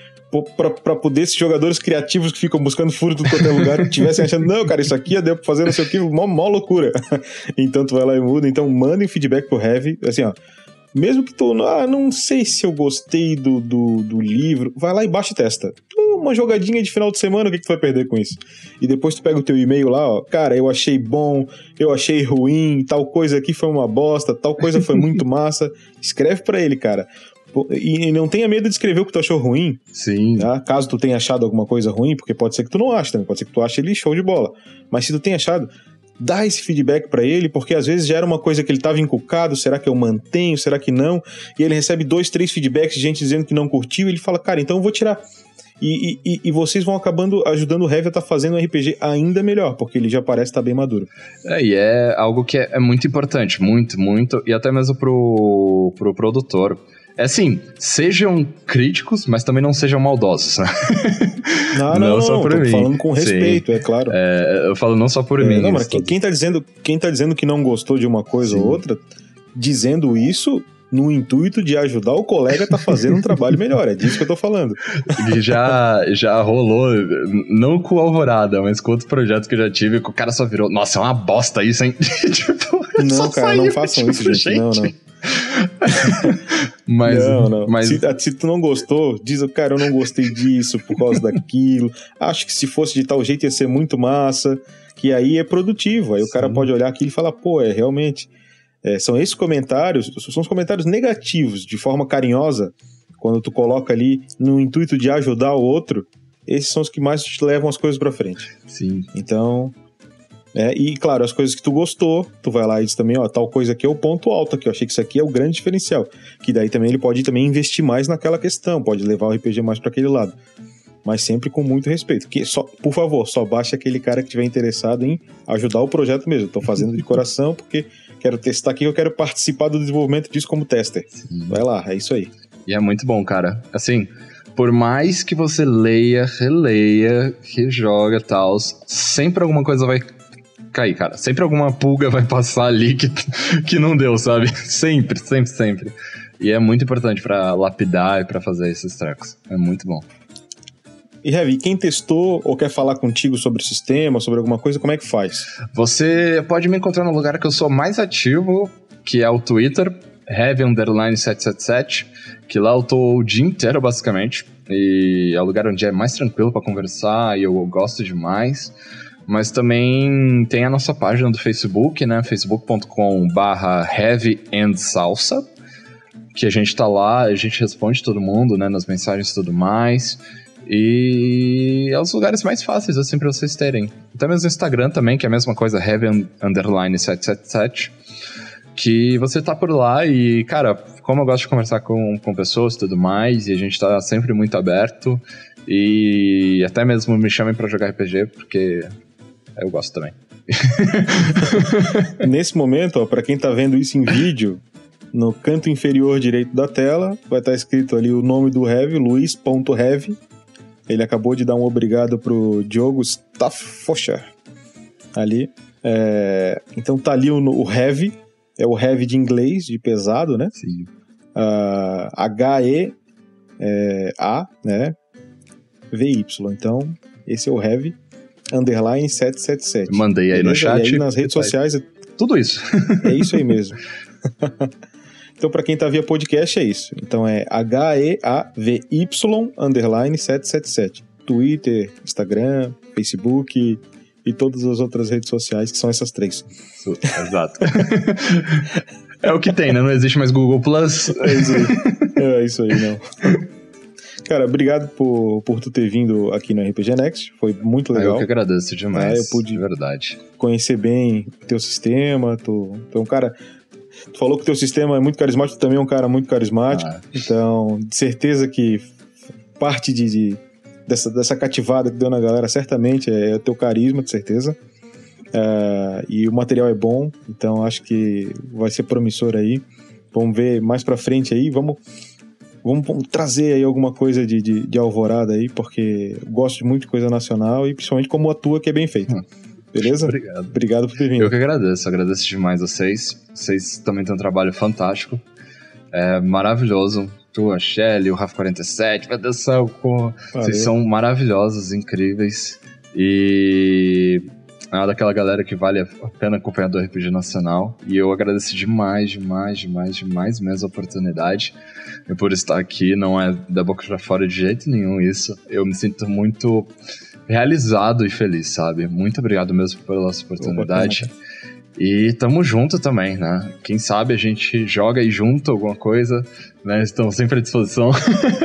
para poder esses jogadores criativos que ficam buscando furo tudo quanto é lugar tivessem achando, não, cara, isso aqui deu pra fazer não sei o que, mó, mó loucura. então tu vai lá e muda. Então mandem feedback pro Heavy, assim, ó. Mesmo que tu, ah, não sei se eu gostei do, do, do livro, vai lá e baixa e testa. Uma jogadinha de final de semana, o que, que tu vai perder com isso? E depois tu pega o teu e-mail lá, ó, cara, eu achei bom, eu achei ruim, tal coisa aqui foi uma bosta, tal coisa foi muito massa. Escreve para ele, cara. E não tenha medo de escrever o que tu achou ruim. Sim. Tá? Caso tu tenha achado alguma coisa ruim, porque pode ser que tu não ache também, pode ser que tu ache ele show de bola. Mas se tu tem achado, dá esse feedback para ele, porque às vezes já era uma coisa que ele estava encucado, será que eu mantenho, será que não? E ele recebe dois, três feedbacks de gente dizendo que não curtiu, e ele fala, cara, então eu vou tirar. E, e, e, vocês vão acabando ajudando o Heavy a estar tá fazendo um RPG ainda melhor, porque ele já parece estar tá bem maduro. É, e é algo que é, é, muito importante, muito, muito, e até mesmo pro, pro produtor. É assim, sejam críticos, mas também não sejam maldosos, né? Não, não, não, só por mim. falando com respeito, Sim. é claro. É, eu falo não só por é, mim. Não, mas quem, quem, tá dizendo, quem tá dizendo que não gostou de uma coisa Sim. ou outra, dizendo isso no intuito de ajudar o colega a tá fazendo um trabalho melhor. É disso que eu tô falando. E já, já rolou, não com o Alvorada, mas com outros projetos que eu já tive, que o cara só virou, nossa, é uma bosta isso, hein? tipo, não, cara, não façam tipo, isso, gente. Não, não. mas, não, não. Mas... Se, se, tu não gostou, diz, cara, eu não gostei disso por causa daquilo. Acho que se fosse de tal jeito ia ser muito massa. Que aí é produtivo. Aí Sim. o cara pode olhar aquilo e falar, pô, é realmente. É, são esses comentários, são os comentários negativos, de forma carinhosa, quando tu coloca ali no intuito de ajudar o outro, esses são os que mais te levam as coisas para frente. Sim. Então, é, e, claro, as coisas que tu gostou, tu vai lá e diz também, ó, tal coisa aqui é o ponto alto aqui, eu achei que isso aqui é o grande diferencial. Que daí também ele pode também investir mais naquela questão, pode levar o RPG mais para aquele lado. Mas sempre com muito respeito. Que só, por favor, só baixe aquele cara que estiver interessado em ajudar o projeto mesmo. Estou fazendo de coração porque quero testar aqui, eu quero participar do desenvolvimento disso como tester. Sim. Vai lá, é isso aí. E é muito bom, cara. Assim, por mais que você leia, releia, rejoga e tal, sempre alguma coisa vai cair, cara. Sempre alguma pulga vai passar ali que, que não deu, sabe? Sempre, sempre, sempre. E é muito importante para lapidar e para fazer esses trecos. É muito bom. E Heavy, quem testou ou quer falar contigo sobre o sistema, sobre alguma coisa, como é que faz? Você pode me encontrar no lugar que eu sou mais ativo, que é o Twitter, Heavy Underline 777, que lá eu tô o dia inteiro, basicamente. E é o lugar onde é mais tranquilo para conversar e eu gosto demais. Mas também tem a nossa página do Facebook, né? facebook.com barra heavy salsa, que a gente tá lá, a gente responde todo mundo, né? Nas mensagens e tudo mais. E é os lugares mais fáceis, assim, pra vocês terem. Até mesmo no Instagram também, que é a mesma coisa, heavy underline 777. Que você tá por lá e, cara, como eu gosto de conversar com, com pessoas e tudo mais, e a gente tá sempre muito aberto. E até mesmo me chamem para jogar RPG, porque eu gosto também. Nesse momento, para quem tá vendo isso em vídeo, no canto inferior direito da tela vai estar tá escrito ali o nome do Heavy, Luiz.heavy. Ele acabou de dar um obrigado pro Diogo Staffosher ali. É, então tá ali o, o, Heavy, é o Heavy de inglês, de pesado, né? Sim. Uh, H-E-A, é, né? V-Y. Então, esse é o Heavy underline 777. Mandei aí Beleza? no chat. E aí nas redes sociais. É... Tudo isso. é isso aí mesmo. então, para quem tá via podcast, é isso. Então é H-E-A-V-Y underline 777. Twitter, Instagram, Facebook e todas as outras redes sociais, que são essas três. Exato. é o que tem, né? Não existe mais Google Plus. É isso aí. É isso aí, não. Cara, obrigado por, por tu ter vindo aqui no RPG Next. Foi muito legal. Ah, eu que agradeço demais. É, eu pude de verdade. conhecer bem o teu sistema. Tu, tu é um cara. Tu falou que o teu sistema é muito carismático, tu também é um cara muito carismático. Ah. Então, de certeza que parte de, de, dessa, dessa cativada que deu na galera certamente é o teu carisma, de certeza. Uh, e o material é bom, então acho que vai ser promissor aí. Vamos ver mais pra frente aí. Vamos Vamos trazer aí alguma coisa de, de, de alvorada aí, porque eu gosto muito de coisa nacional e principalmente como a tua que é bem feita. Hum. Beleza? Obrigado. Obrigado por ter vindo. Eu que agradeço, agradeço demais vocês. Vocês também têm um trabalho fantástico. É maravilhoso. Tu, a Shelly, o Rafa 47, meu Deus do céu, como... Vocês são maravilhosos, incríveis. E é uma daquela galera que vale a pena acompanhar do RPG Nacional. E eu agradeço demais, demais, demais, demais mesmo a oportunidade. E por estar aqui, não é da boca pra fora de jeito nenhum isso. Eu me sinto muito realizado e feliz, sabe? Muito obrigado mesmo pela essa oportunidade. E tamo junto também, né? Quem sabe a gente joga aí junto alguma coisa, né? Estamos sempre à disposição.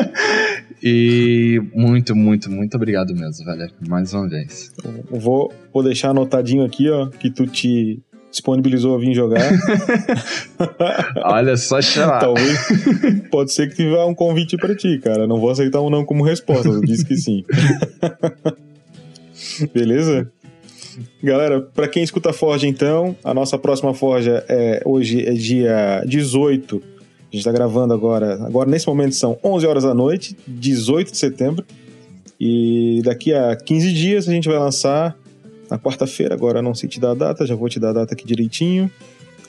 e muito, muito, muito obrigado mesmo, velho. Mais uma vez. Eu Vou, vou deixar anotadinho aqui, ó, que tu te disponibilizou a vir jogar. Olha só chamar. Talvez. Pode ser que tiver um convite pra ti, cara. Não vou aceitar um não como resposta. Eu disse que sim. Beleza? Galera, pra quem escuta a Forja, então, a nossa próxima Forja é hoje é dia 18. A gente tá gravando agora. Agora, nesse momento, são 11 horas da noite, 18 de setembro. E daqui a 15 dias a gente vai lançar na quarta-feira. Agora não sei te dar a data, já vou te dar a data aqui direitinho.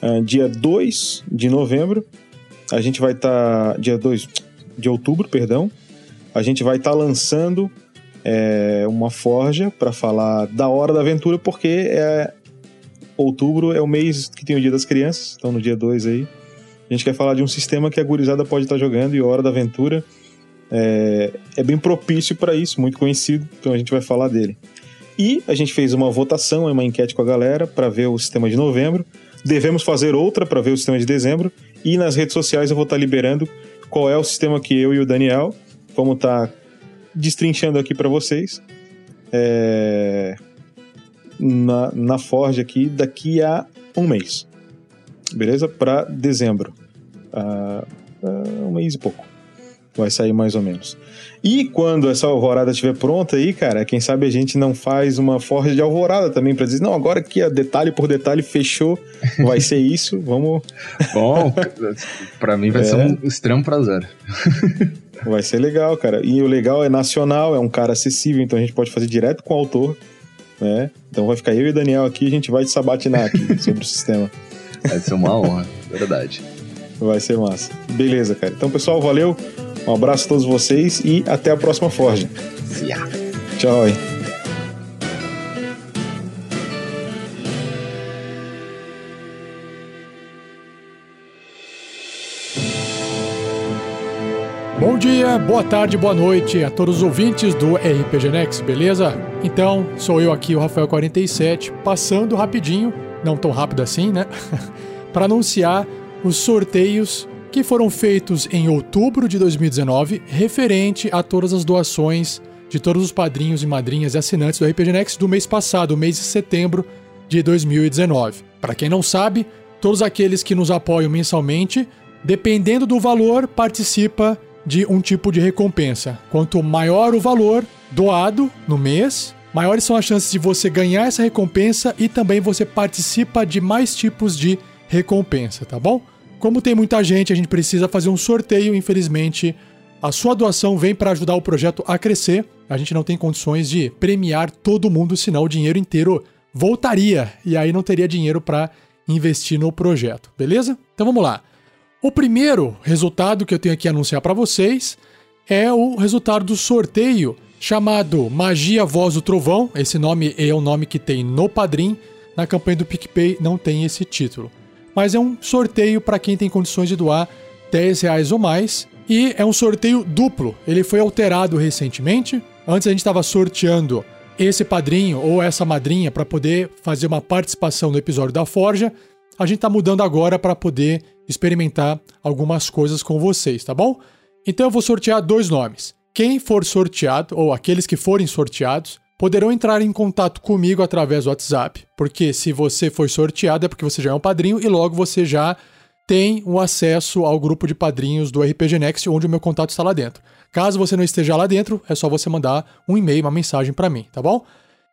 Ah, dia 2 de novembro. A gente vai estar. dia 2 de outubro, perdão. A gente vai estar lançando é, uma forja para falar da hora da aventura, porque é, outubro é o mês que tem o Dia das Crianças, então no dia 2 aí. A gente quer falar de um sistema que a gurizada pode estar jogando e a Hora da Aventura é, é bem propício para isso, muito conhecido, então a gente vai falar dele. E a gente fez uma votação, uma enquete com a galera para ver o sistema de novembro. Devemos fazer outra para ver o sistema de dezembro. E nas redes sociais eu vou estar liberando qual é o sistema que eu e o Daniel vamos estar destrinchando aqui para vocês. É, Na, na Forge aqui daqui a um mês. Beleza? Para dezembro. Ah, ah, um mês e pouco. Vai sair mais ou menos. E quando essa alvorada estiver pronta aí, cara, quem sabe a gente não faz uma forja de alvorada também para dizer, não, agora que a detalhe por detalhe fechou, vai ser isso, vamos, Bom, pra mim vai É. ser um extremo prazer. vai ser legal, cara. E o legal é nacional, é um cara acessível, então a gente pode fazer direto com o autor, né? Então vai ficar eu e o Daniel aqui, a gente vai te sabatinar aqui sobre o sistema. Vai ser uma honra, verdade. Vai ser massa. Beleza, cara. Então, pessoal, valeu. Um abraço a todos vocês e até a próxima Forja. Tchau, hein? Dia, boa tarde, boa noite a todos os ouvintes do RPG Next, beleza? Então, sou eu aqui, o Rafael47, passando rapidinho, não tão rápido assim, né? para anunciar os sorteios que foram feitos em outubro de 2019, referente a todas as doações de todos os padrinhos e madrinhas e assinantes do RPG Next do mês passado, mês de setembro de 2019. Para quem não sabe, todos aqueles que nos apoiam mensalmente, dependendo do valor, participa de um tipo de recompensa. Quanto maior o valor doado no mês, maiores são as chances de você ganhar essa recompensa e também você participa de mais tipos de recompensa, tá bom? Como tem muita gente, a gente precisa fazer um sorteio, infelizmente. A sua doação vem para ajudar o projeto a crescer. A gente não tem condições de premiar todo mundo, senão o dinheiro inteiro voltaria e aí não teria dinheiro para investir no projeto, beleza? Então vamos lá. O primeiro resultado que eu tenho aqui a anunciar para vocês é o resultado do sorteio chamado Magia Voz do Trovão. Esse nome é o nome que tem no Padrim. Na campanha do PicPay não tem esse título. Mas é um sorteio para quem tem condições de doar 10 reais ou mais. E é um sorteio duplo. Ele foi alterado recentemente. Antes a gente estava sorteando esse padrinho ou essa madrinha para poder fazer uma participação no episódio da Forja. A gente está mudando agora para poder experimentar algumas coisas com vocês, tá bom? Então eu vou sortear dois nomes. Quem for sorteado, ou aqueles que forem sorteados, poderão entrar em contato comigo através do WhatsApp, porque se você foi sorteado é porque você já é um padrinho e logo você já tem o acesso ao grupo de padrinhos do RPG Next, onde o meu contato está lá dentro. Caso você não esteja lá dentro, é só você mandar um e-mail, uma mensagem para mim, tá bom?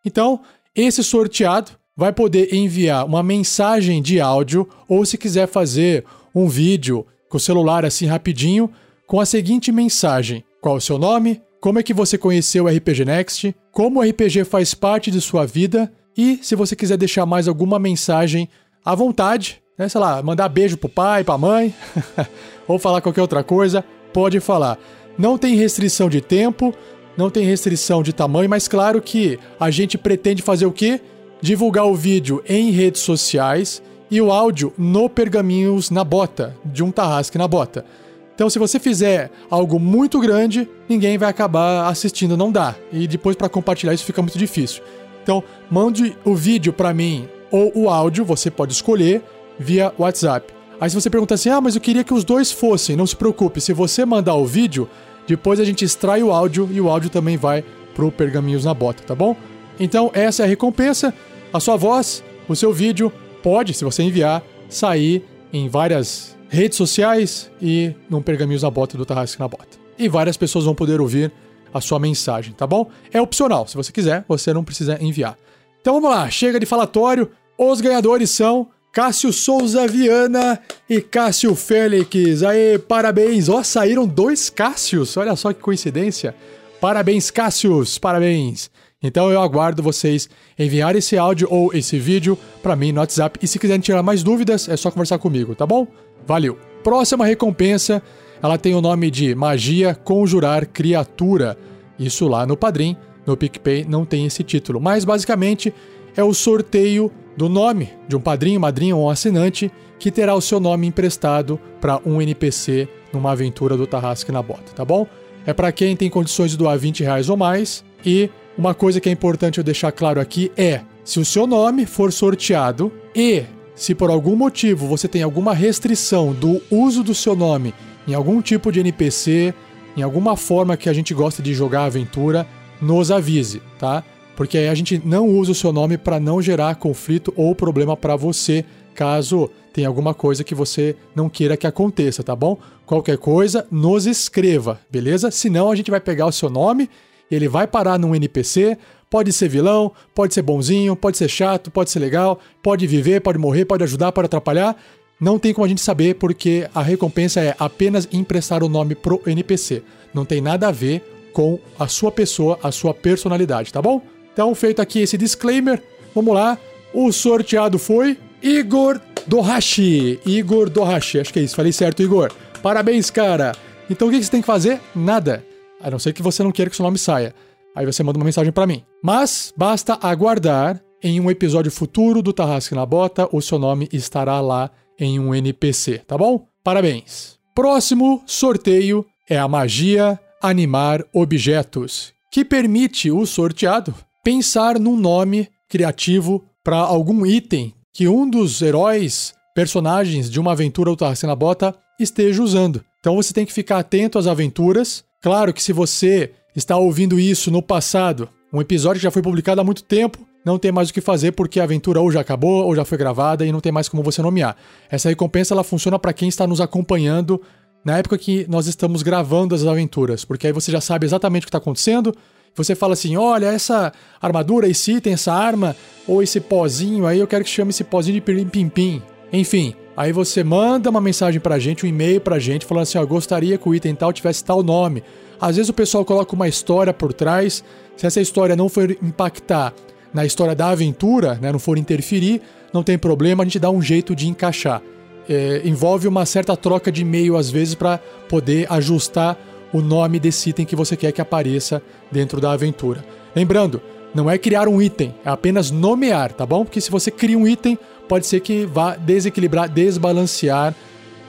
Então, esse sorteado vai poder enviar uma mensagem de áudio ou se quiser fazer um vídeo com o celular assim rapidinho, com a seguinte mensagem: Qual o seu nome? Como é que você conheceu o RPG Next? Como o RPG faz parte de sua vida? E se você quiser deixar mais alguma mensagem à vontade, né, sei lá, mandar beijo pro pai, pra mãe, ou falar qualquer outra coisa, pode falar. Não tem restrição de tempo, não tem restrição de tamanho, mas claro que a gente pretende fazer o quê? Divulgar o vídeo em redes sociais e o áudio no Pergaminhos na Bota, de um Tarrasque na Bota. Então, se você fizer algo muito grande, ninguém vai acabar assistindo, não dá. E depois para compartilhar isso fica muito difícil. Então, mande o vídeo para mim ou o áudio, você pode escolher via WhatsApp. Aí se você pergunta assim: "Ah, mas eu queria que os dois fossem". Não se preocupe, se você mandar o vídeo, depois a gente extrai o áudio e o áudio também vai pro Pergaminhos na Bota, tá bom? Então, essa é a recompensa. A sua voz, o seu vídeo pode, se você enviar, sair em várias redes sociais e num Pergaminhos na Bota do Tarrasque na Bota. E várias pessoas vão poder ouvir a sua mensagem, tá bom? É opcional, se você quiser, você não precisa enviar. Então vamos lá, chega de falatório. Os ganhadores são Cássio Souza Viana e Cássio Félix. Aê, parabéns! Ó, saíram dois Cássios, olha só que coincidência. Parabéns, Cássios, parabéns! Então eu aguardo vocês enviar esse áudio ou esse vídeo para mim no WhatsApp. E se quiserem tirar mais dúvidas, é só conversar comigo, tá bom? Valeu! Próxima recompensa, ela tem o nome de Magia Conjurar Criatura. Isso lá no Padrim, no PicPay não tem esse título, mas basicamente é o sorteio do nome de um padrinho, madrinha ou um assinante que terá o seu nome emprestado para um NPC numa aventura do Tarrasque na Bota, tá bom? É para quem tem condições de doar 20 reais ou mais e uma coisa que é importante eu deixar claro aqui é: se o seu nome for sorteado e se por algum motivo você tem alguma restrição do uso do seu nome em algum tipo de NPC, em alguma forma que a gente gosta de jogar aventura, nos avise, tá? Porque aí a gente não usa o seu nome para não gerar conflito ou problema para você, caso tenha alguma coisa que você não queira que aconteça, tá bom? Qualquer coisa, nos escreva, beleza? Senão a gente vai pegar o seu nome ele vai parar num NPC, pode ser vilão, pode ser bonzinho, pode ser chato, pode ser legal, pode viver, pode morrer, pode ajudar, pode atrapalhar. Não tem como a gente saber porque a recompensa é apenas emprestar o nome pro NPC. Não tem nada a ver com a sua pessoa, a sua personalidade, tá bom? Então, feito aqui esse disclaimer, vamos lá. O sorteado foi Igor Dohashi. Igor Dohashi, acho que é isso. Falei certo, Igor. Parabéns, cara. Então o que você tem que fazer? Nada. A não ser que você não queira que seu nome saia. Aí você manda uma mensagem para mim. Mas basta aguardar em um episódio futuro do Tarrasque na Bota, o seu nome estará lá em um NPC, tá bom? Parabéns. Próximo sorteio é a magia animar objetos, que permite o sorteado pensar num nome criativo para algum item que um dos heróis, personagens de uma aventura do Tarrasque na Bota esteja usando. Então você tem que ficar atento às aventuras Claro que se você está ouvindo isso no passado, um episódio que já foi publicado há muito tempo, não tem mais o que fazer porque a aventura ou já acabou ou já foi gravada e não tem mais como você nomear. Essa recompensa ela funciona para quem está nos acompanhando na época que nós estamos gravando as aventuras, porque aí você já sabe exatamente o que está acontecendo. Você fala assim: olha, essa armadura, esse item, essa arma, ou esse pozinho aí, eu quero que chame esse pozinho de pirim-pim-pim. Enfim, Aí você manda uma mensagem pra gente, um e-mail pra gente, falando assim: ó, gostaria que o item tal tivesse tal nome. Às vezes o pessoal coloca uma história por trás. Se essa história não for impactar na história da aventura, né, não for interferir, não tem problema, a gente dá um jeito de encaixar. É, envolve uma certa troca de e-mail às vezes para poder ajustar o nome desse item que você quer que apareça dentro da aventura. Lembrando, não é criar um item, é apenas nomear, tá bom? Porque se você cria um item, pode ser que vá desequilibrar, desbalancear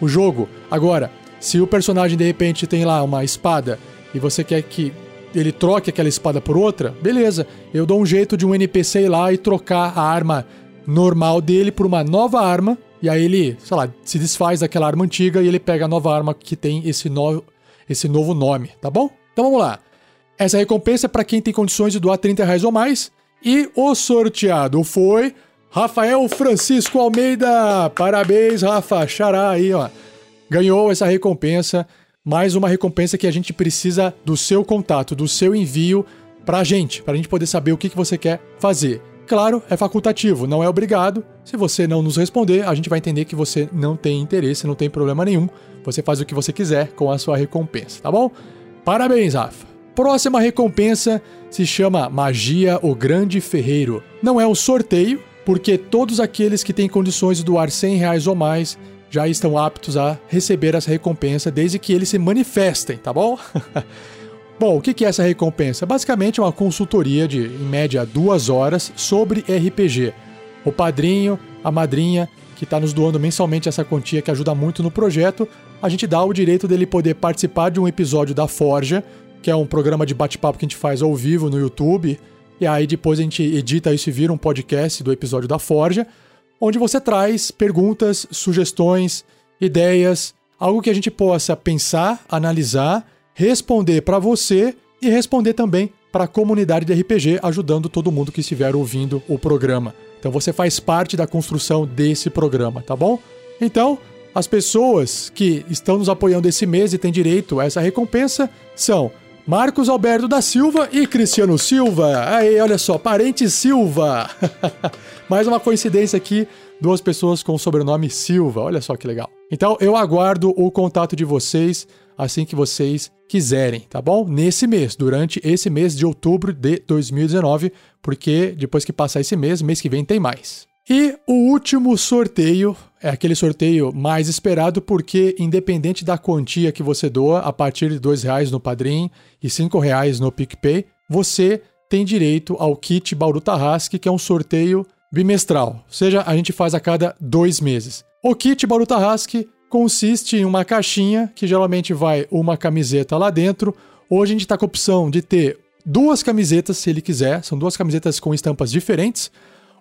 o jogo. Agora, se o personagem de repente tem lá uma espada e você quer que ele troque aquela espada por outra, beleza. Eu dou um jeito de um NPC ir lá e trocar a arma normal dele por uma nova arma. E aí ele, sei lá, se desfaz daquela arma antiga e ele pega a nova arma que tem esse, no... esse novo nome, tá bom? Então vamos lá. Essa recompensa é para quem tem condições de doar 30 reais ou mais. E o sorteado foi Rafael Francisco Almeida, parabéns, Rafa, xará aí, ó. Ganhou essa recompensa, mais uma recompensa que a gente precisa do seu contato, do seu envio pra gente, pra gente poder saber o que, que você quer fazer. Claro, é facultativo, não é obrigado. Se você não nos responder, a gente vai entender que você não tem interesse, não tem problema nenhum. Você faz o que você quiser com a sua recompensa, tá bom? Parabéns, Rafa. Próxima recompensa se chama Magia o Grande Ferreiro. Não é um sorteio, porque todos aqueles que têm condições de doar 100 reais ou mais já estão aptos a receber essa recompensa desde que eles se manifestem, tá bom? bom, o que é essa recompensa? Basicamente é uma consultoria de, em média, duas horas sobre RPG. O padrinho, a madrinha, que está nos doando mensalmente essa quantia que ajuda muito no projeto, a gente dá o direito dele poder participar de um episódio da Forja, que é um programa de bate-papo que a gente faz ao vivo no YouTube. E aí depois a gente edita isso e vira um podcast do episódio da Forja onde você traz perguntas, sugestões, ideias, algo que a gente possa pensar, analisar, responder para você e responder também para a comunidade de RPG, ajudando todo mundo que estiver ouvindo o programa. Então você faz parte da construção desse programa, tá bom? Então, as pessoas que estão nos apoiando esse mês e têm direito a essa recompensa são Marcos Alberto da Silva e Cristiano Silva. Aí, olha só, parente Silva. Mais uma coincidência aqui, duas pessoas com o sobrenome Silva. Olha só que legal. Então, eu aguardo o contato de vocês assim que vocês quiserem, tá bom? Nesse mês, durante esse mês de outubro de 2019, porque depois que passar esse mês, mês que vem tem mais. E o último sorteio é aquele sorteio mais esperado porque, independente da quantia que você doa, a partir de R$ reais no Padrim e R$ reais no PicPay, você tem direito ao kit Bauru Tarrasque, que é um sorteio bimestral, ou seja, a gente faz a cada dois meses. O kit Bauru Tarrasque consiste em uma caixinha que geralmente vai uma camiseta lá dentro. Hoje a gente está com a opção de ter duas camisetas, se ele quiser, são duas camisetas com estampas diferentes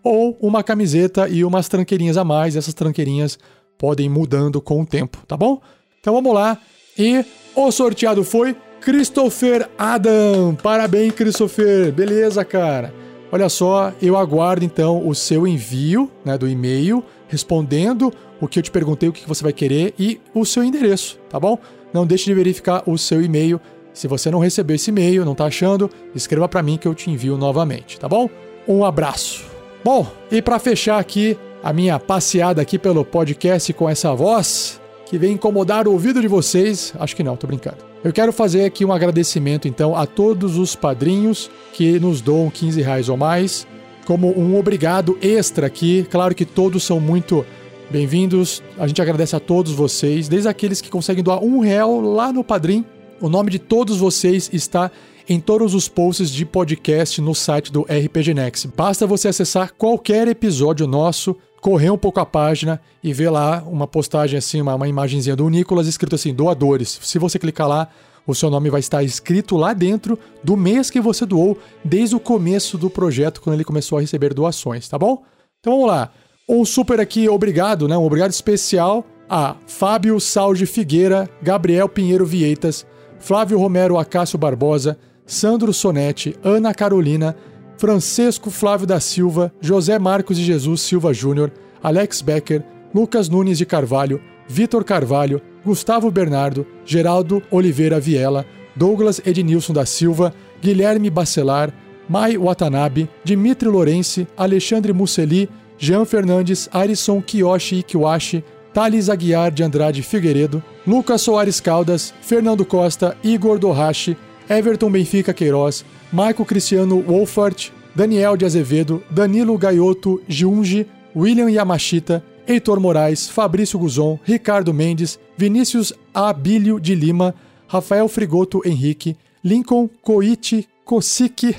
ou uma camiseta e umas tranqueirinhas a mais. Essas tranqueirinhas podem ir mudando com o tempo, tá bom? Então vamos lá. E o sorteado foi Christopher Adam. Parabéns, Christopher. Beleza, cara. Olha só, eu aguardo então o seu envio né, do e-mail respondendo o que eu te perguntei, o que você vai querer e o seu endereço, tá bom? Não deixe de verificar o seu e-mail. Se você não recebeu esse e-mail, não tá achando, escreva para mim que eu te envio novamente, tá bom? Um abraço. Bom, e para fechar aqui a minha passeada aqui pelo podcast com essa voz que vem incomodar o ouvido de vocês, acho que não, tô brincando. Eu quero fazer aqui um agradecimento então a todos os padrinhos que nos doam 15 reais ou mais, como um obrigado extra aqui. Claro que todos são muito bem-vindos. A gente agradece a todos vocês, desde aqueles que conseguem doar um real lá no Padrim. O nome de todos vocês está em todos os posts de podcast no site do RPG Next. Basta você acessar qualquer episódio nosso, correr um pouco a página e ver lá uma postagem assim, uma, uma imagenzinha do Nicolas escrito assim, doadores. Se você clicar lá, o seu nome vai estar escrito lá dentro do mês que você doou, desde o começo do projeto, quando ele começou a receber doações, tá bom? Então vamos lá. Um super aqui, obrigado, né? Um obrigado especial a Fábio Salge Figueira, Gabriel Pinheiro Vieitas, Flávio Romero Acácio Barbosa, Sandro Sonetti, Ana Carolina, Francisco Flávio da Silva, José Marcos de Jesus Silva Júnior, Alex Becker, Lucas Nunes de Carvalho, Vitor Carvalho, Gustavo Bernardo, Geraldo Oliveira Viela, Douglas Ednilson da Silva, Guilherme Bacelar, Mai Watanabe, Dimitri Lourenci, Alexandre Musseli, Jean Fernandes, Arison Kiyoshi Ikiwashi, Thales Aguiar de Andrade Figueiredo, Lucas Soares Caldas, Fernando Costa, Igor Dohashi, Everton Benfica Queiroz, Marco Cristiano Wolfart, Daniel de Azevedo, Danilo Gaioto Junge, William Yamashita, Heitor Moraes, Fabrício Guzon, Ricardo Mendes, Vinícius Abílio de Lima, Rafael Frigoto Henrique, Lincoln Coiti Kosiki,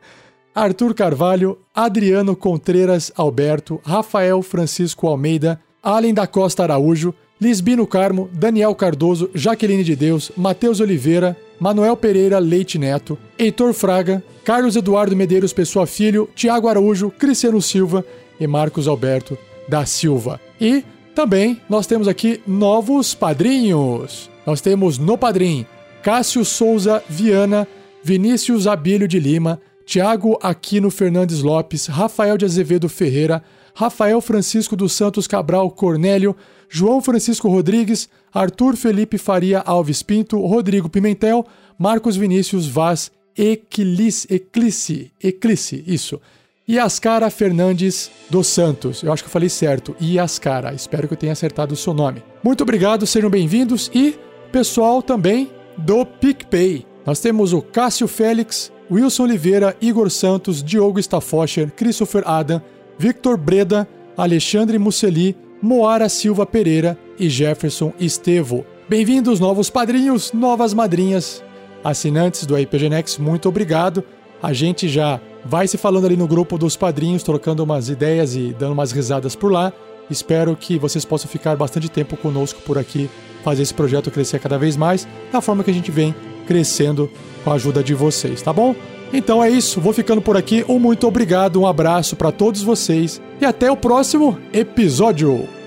Arthur Carvalho, Adriano Contreiras Alberto, Rafael Francisco Almeida, Allen da Costa Araújo, Lisbino Carmo, Daniel Cardoso, Jaqueline de Deus, Matheus Oliveira, Manuel Pereira Leite Neto, Heitor Fraga, Carlos Eduardo Medeiros Pessoa Filho, Tiago Araújo, Cristiano Silva e Marcos Alberto da Silva. E também nós temos aqui novos padrinhos. Nós temos no padrim Cássio Souza Viana, Vinícius Abílio de Lima, Tiago Aquino Fernandes Lopes, Rafael de Azevedo Ferreira, Rafael Francisco dos Santos Cabral Cornélio, João Francisco Rodrigues, Arthur Felipe Faria Alves Pinto, Rodrigo Pimentel, Marcos Vinícius Vaz Eclice, Eclice, Eclice, isso. Yascara Fernandes dos Santos. Eu acho que eu falei certo. Yascara. Espero que eu tenha acertado o seu nome. Muito obrigado, sejam bem-vindos. E pessoal também do PicPay. Nós temos o Cássio Félix, Wilson Oliveira, Igor Santos, Diogo Staffoscher, Christopher Adam, Victor Breda, Alexandre Musseli, Moara Silva Pereira e Jefferson Estevo. Bem-vindos, novos padrinhos, novas madrinhas. Assinantes do RPG Next, muito obrigado. A gente já vai se falando ali no grupo dos padrinhos, trocando umas ideias e dando umas risadas por lá. Espero que vocês possam ficar bastante tempo conosco por aqui, fazer esse projeto crescer cada vez mais, da forma que a gente vem crescendo com a ajuda de vocês, tá bom? Então é isso, vou ficando por aqui. Um muito obrigado, um abraço para todos vocês e até o próximo episódio.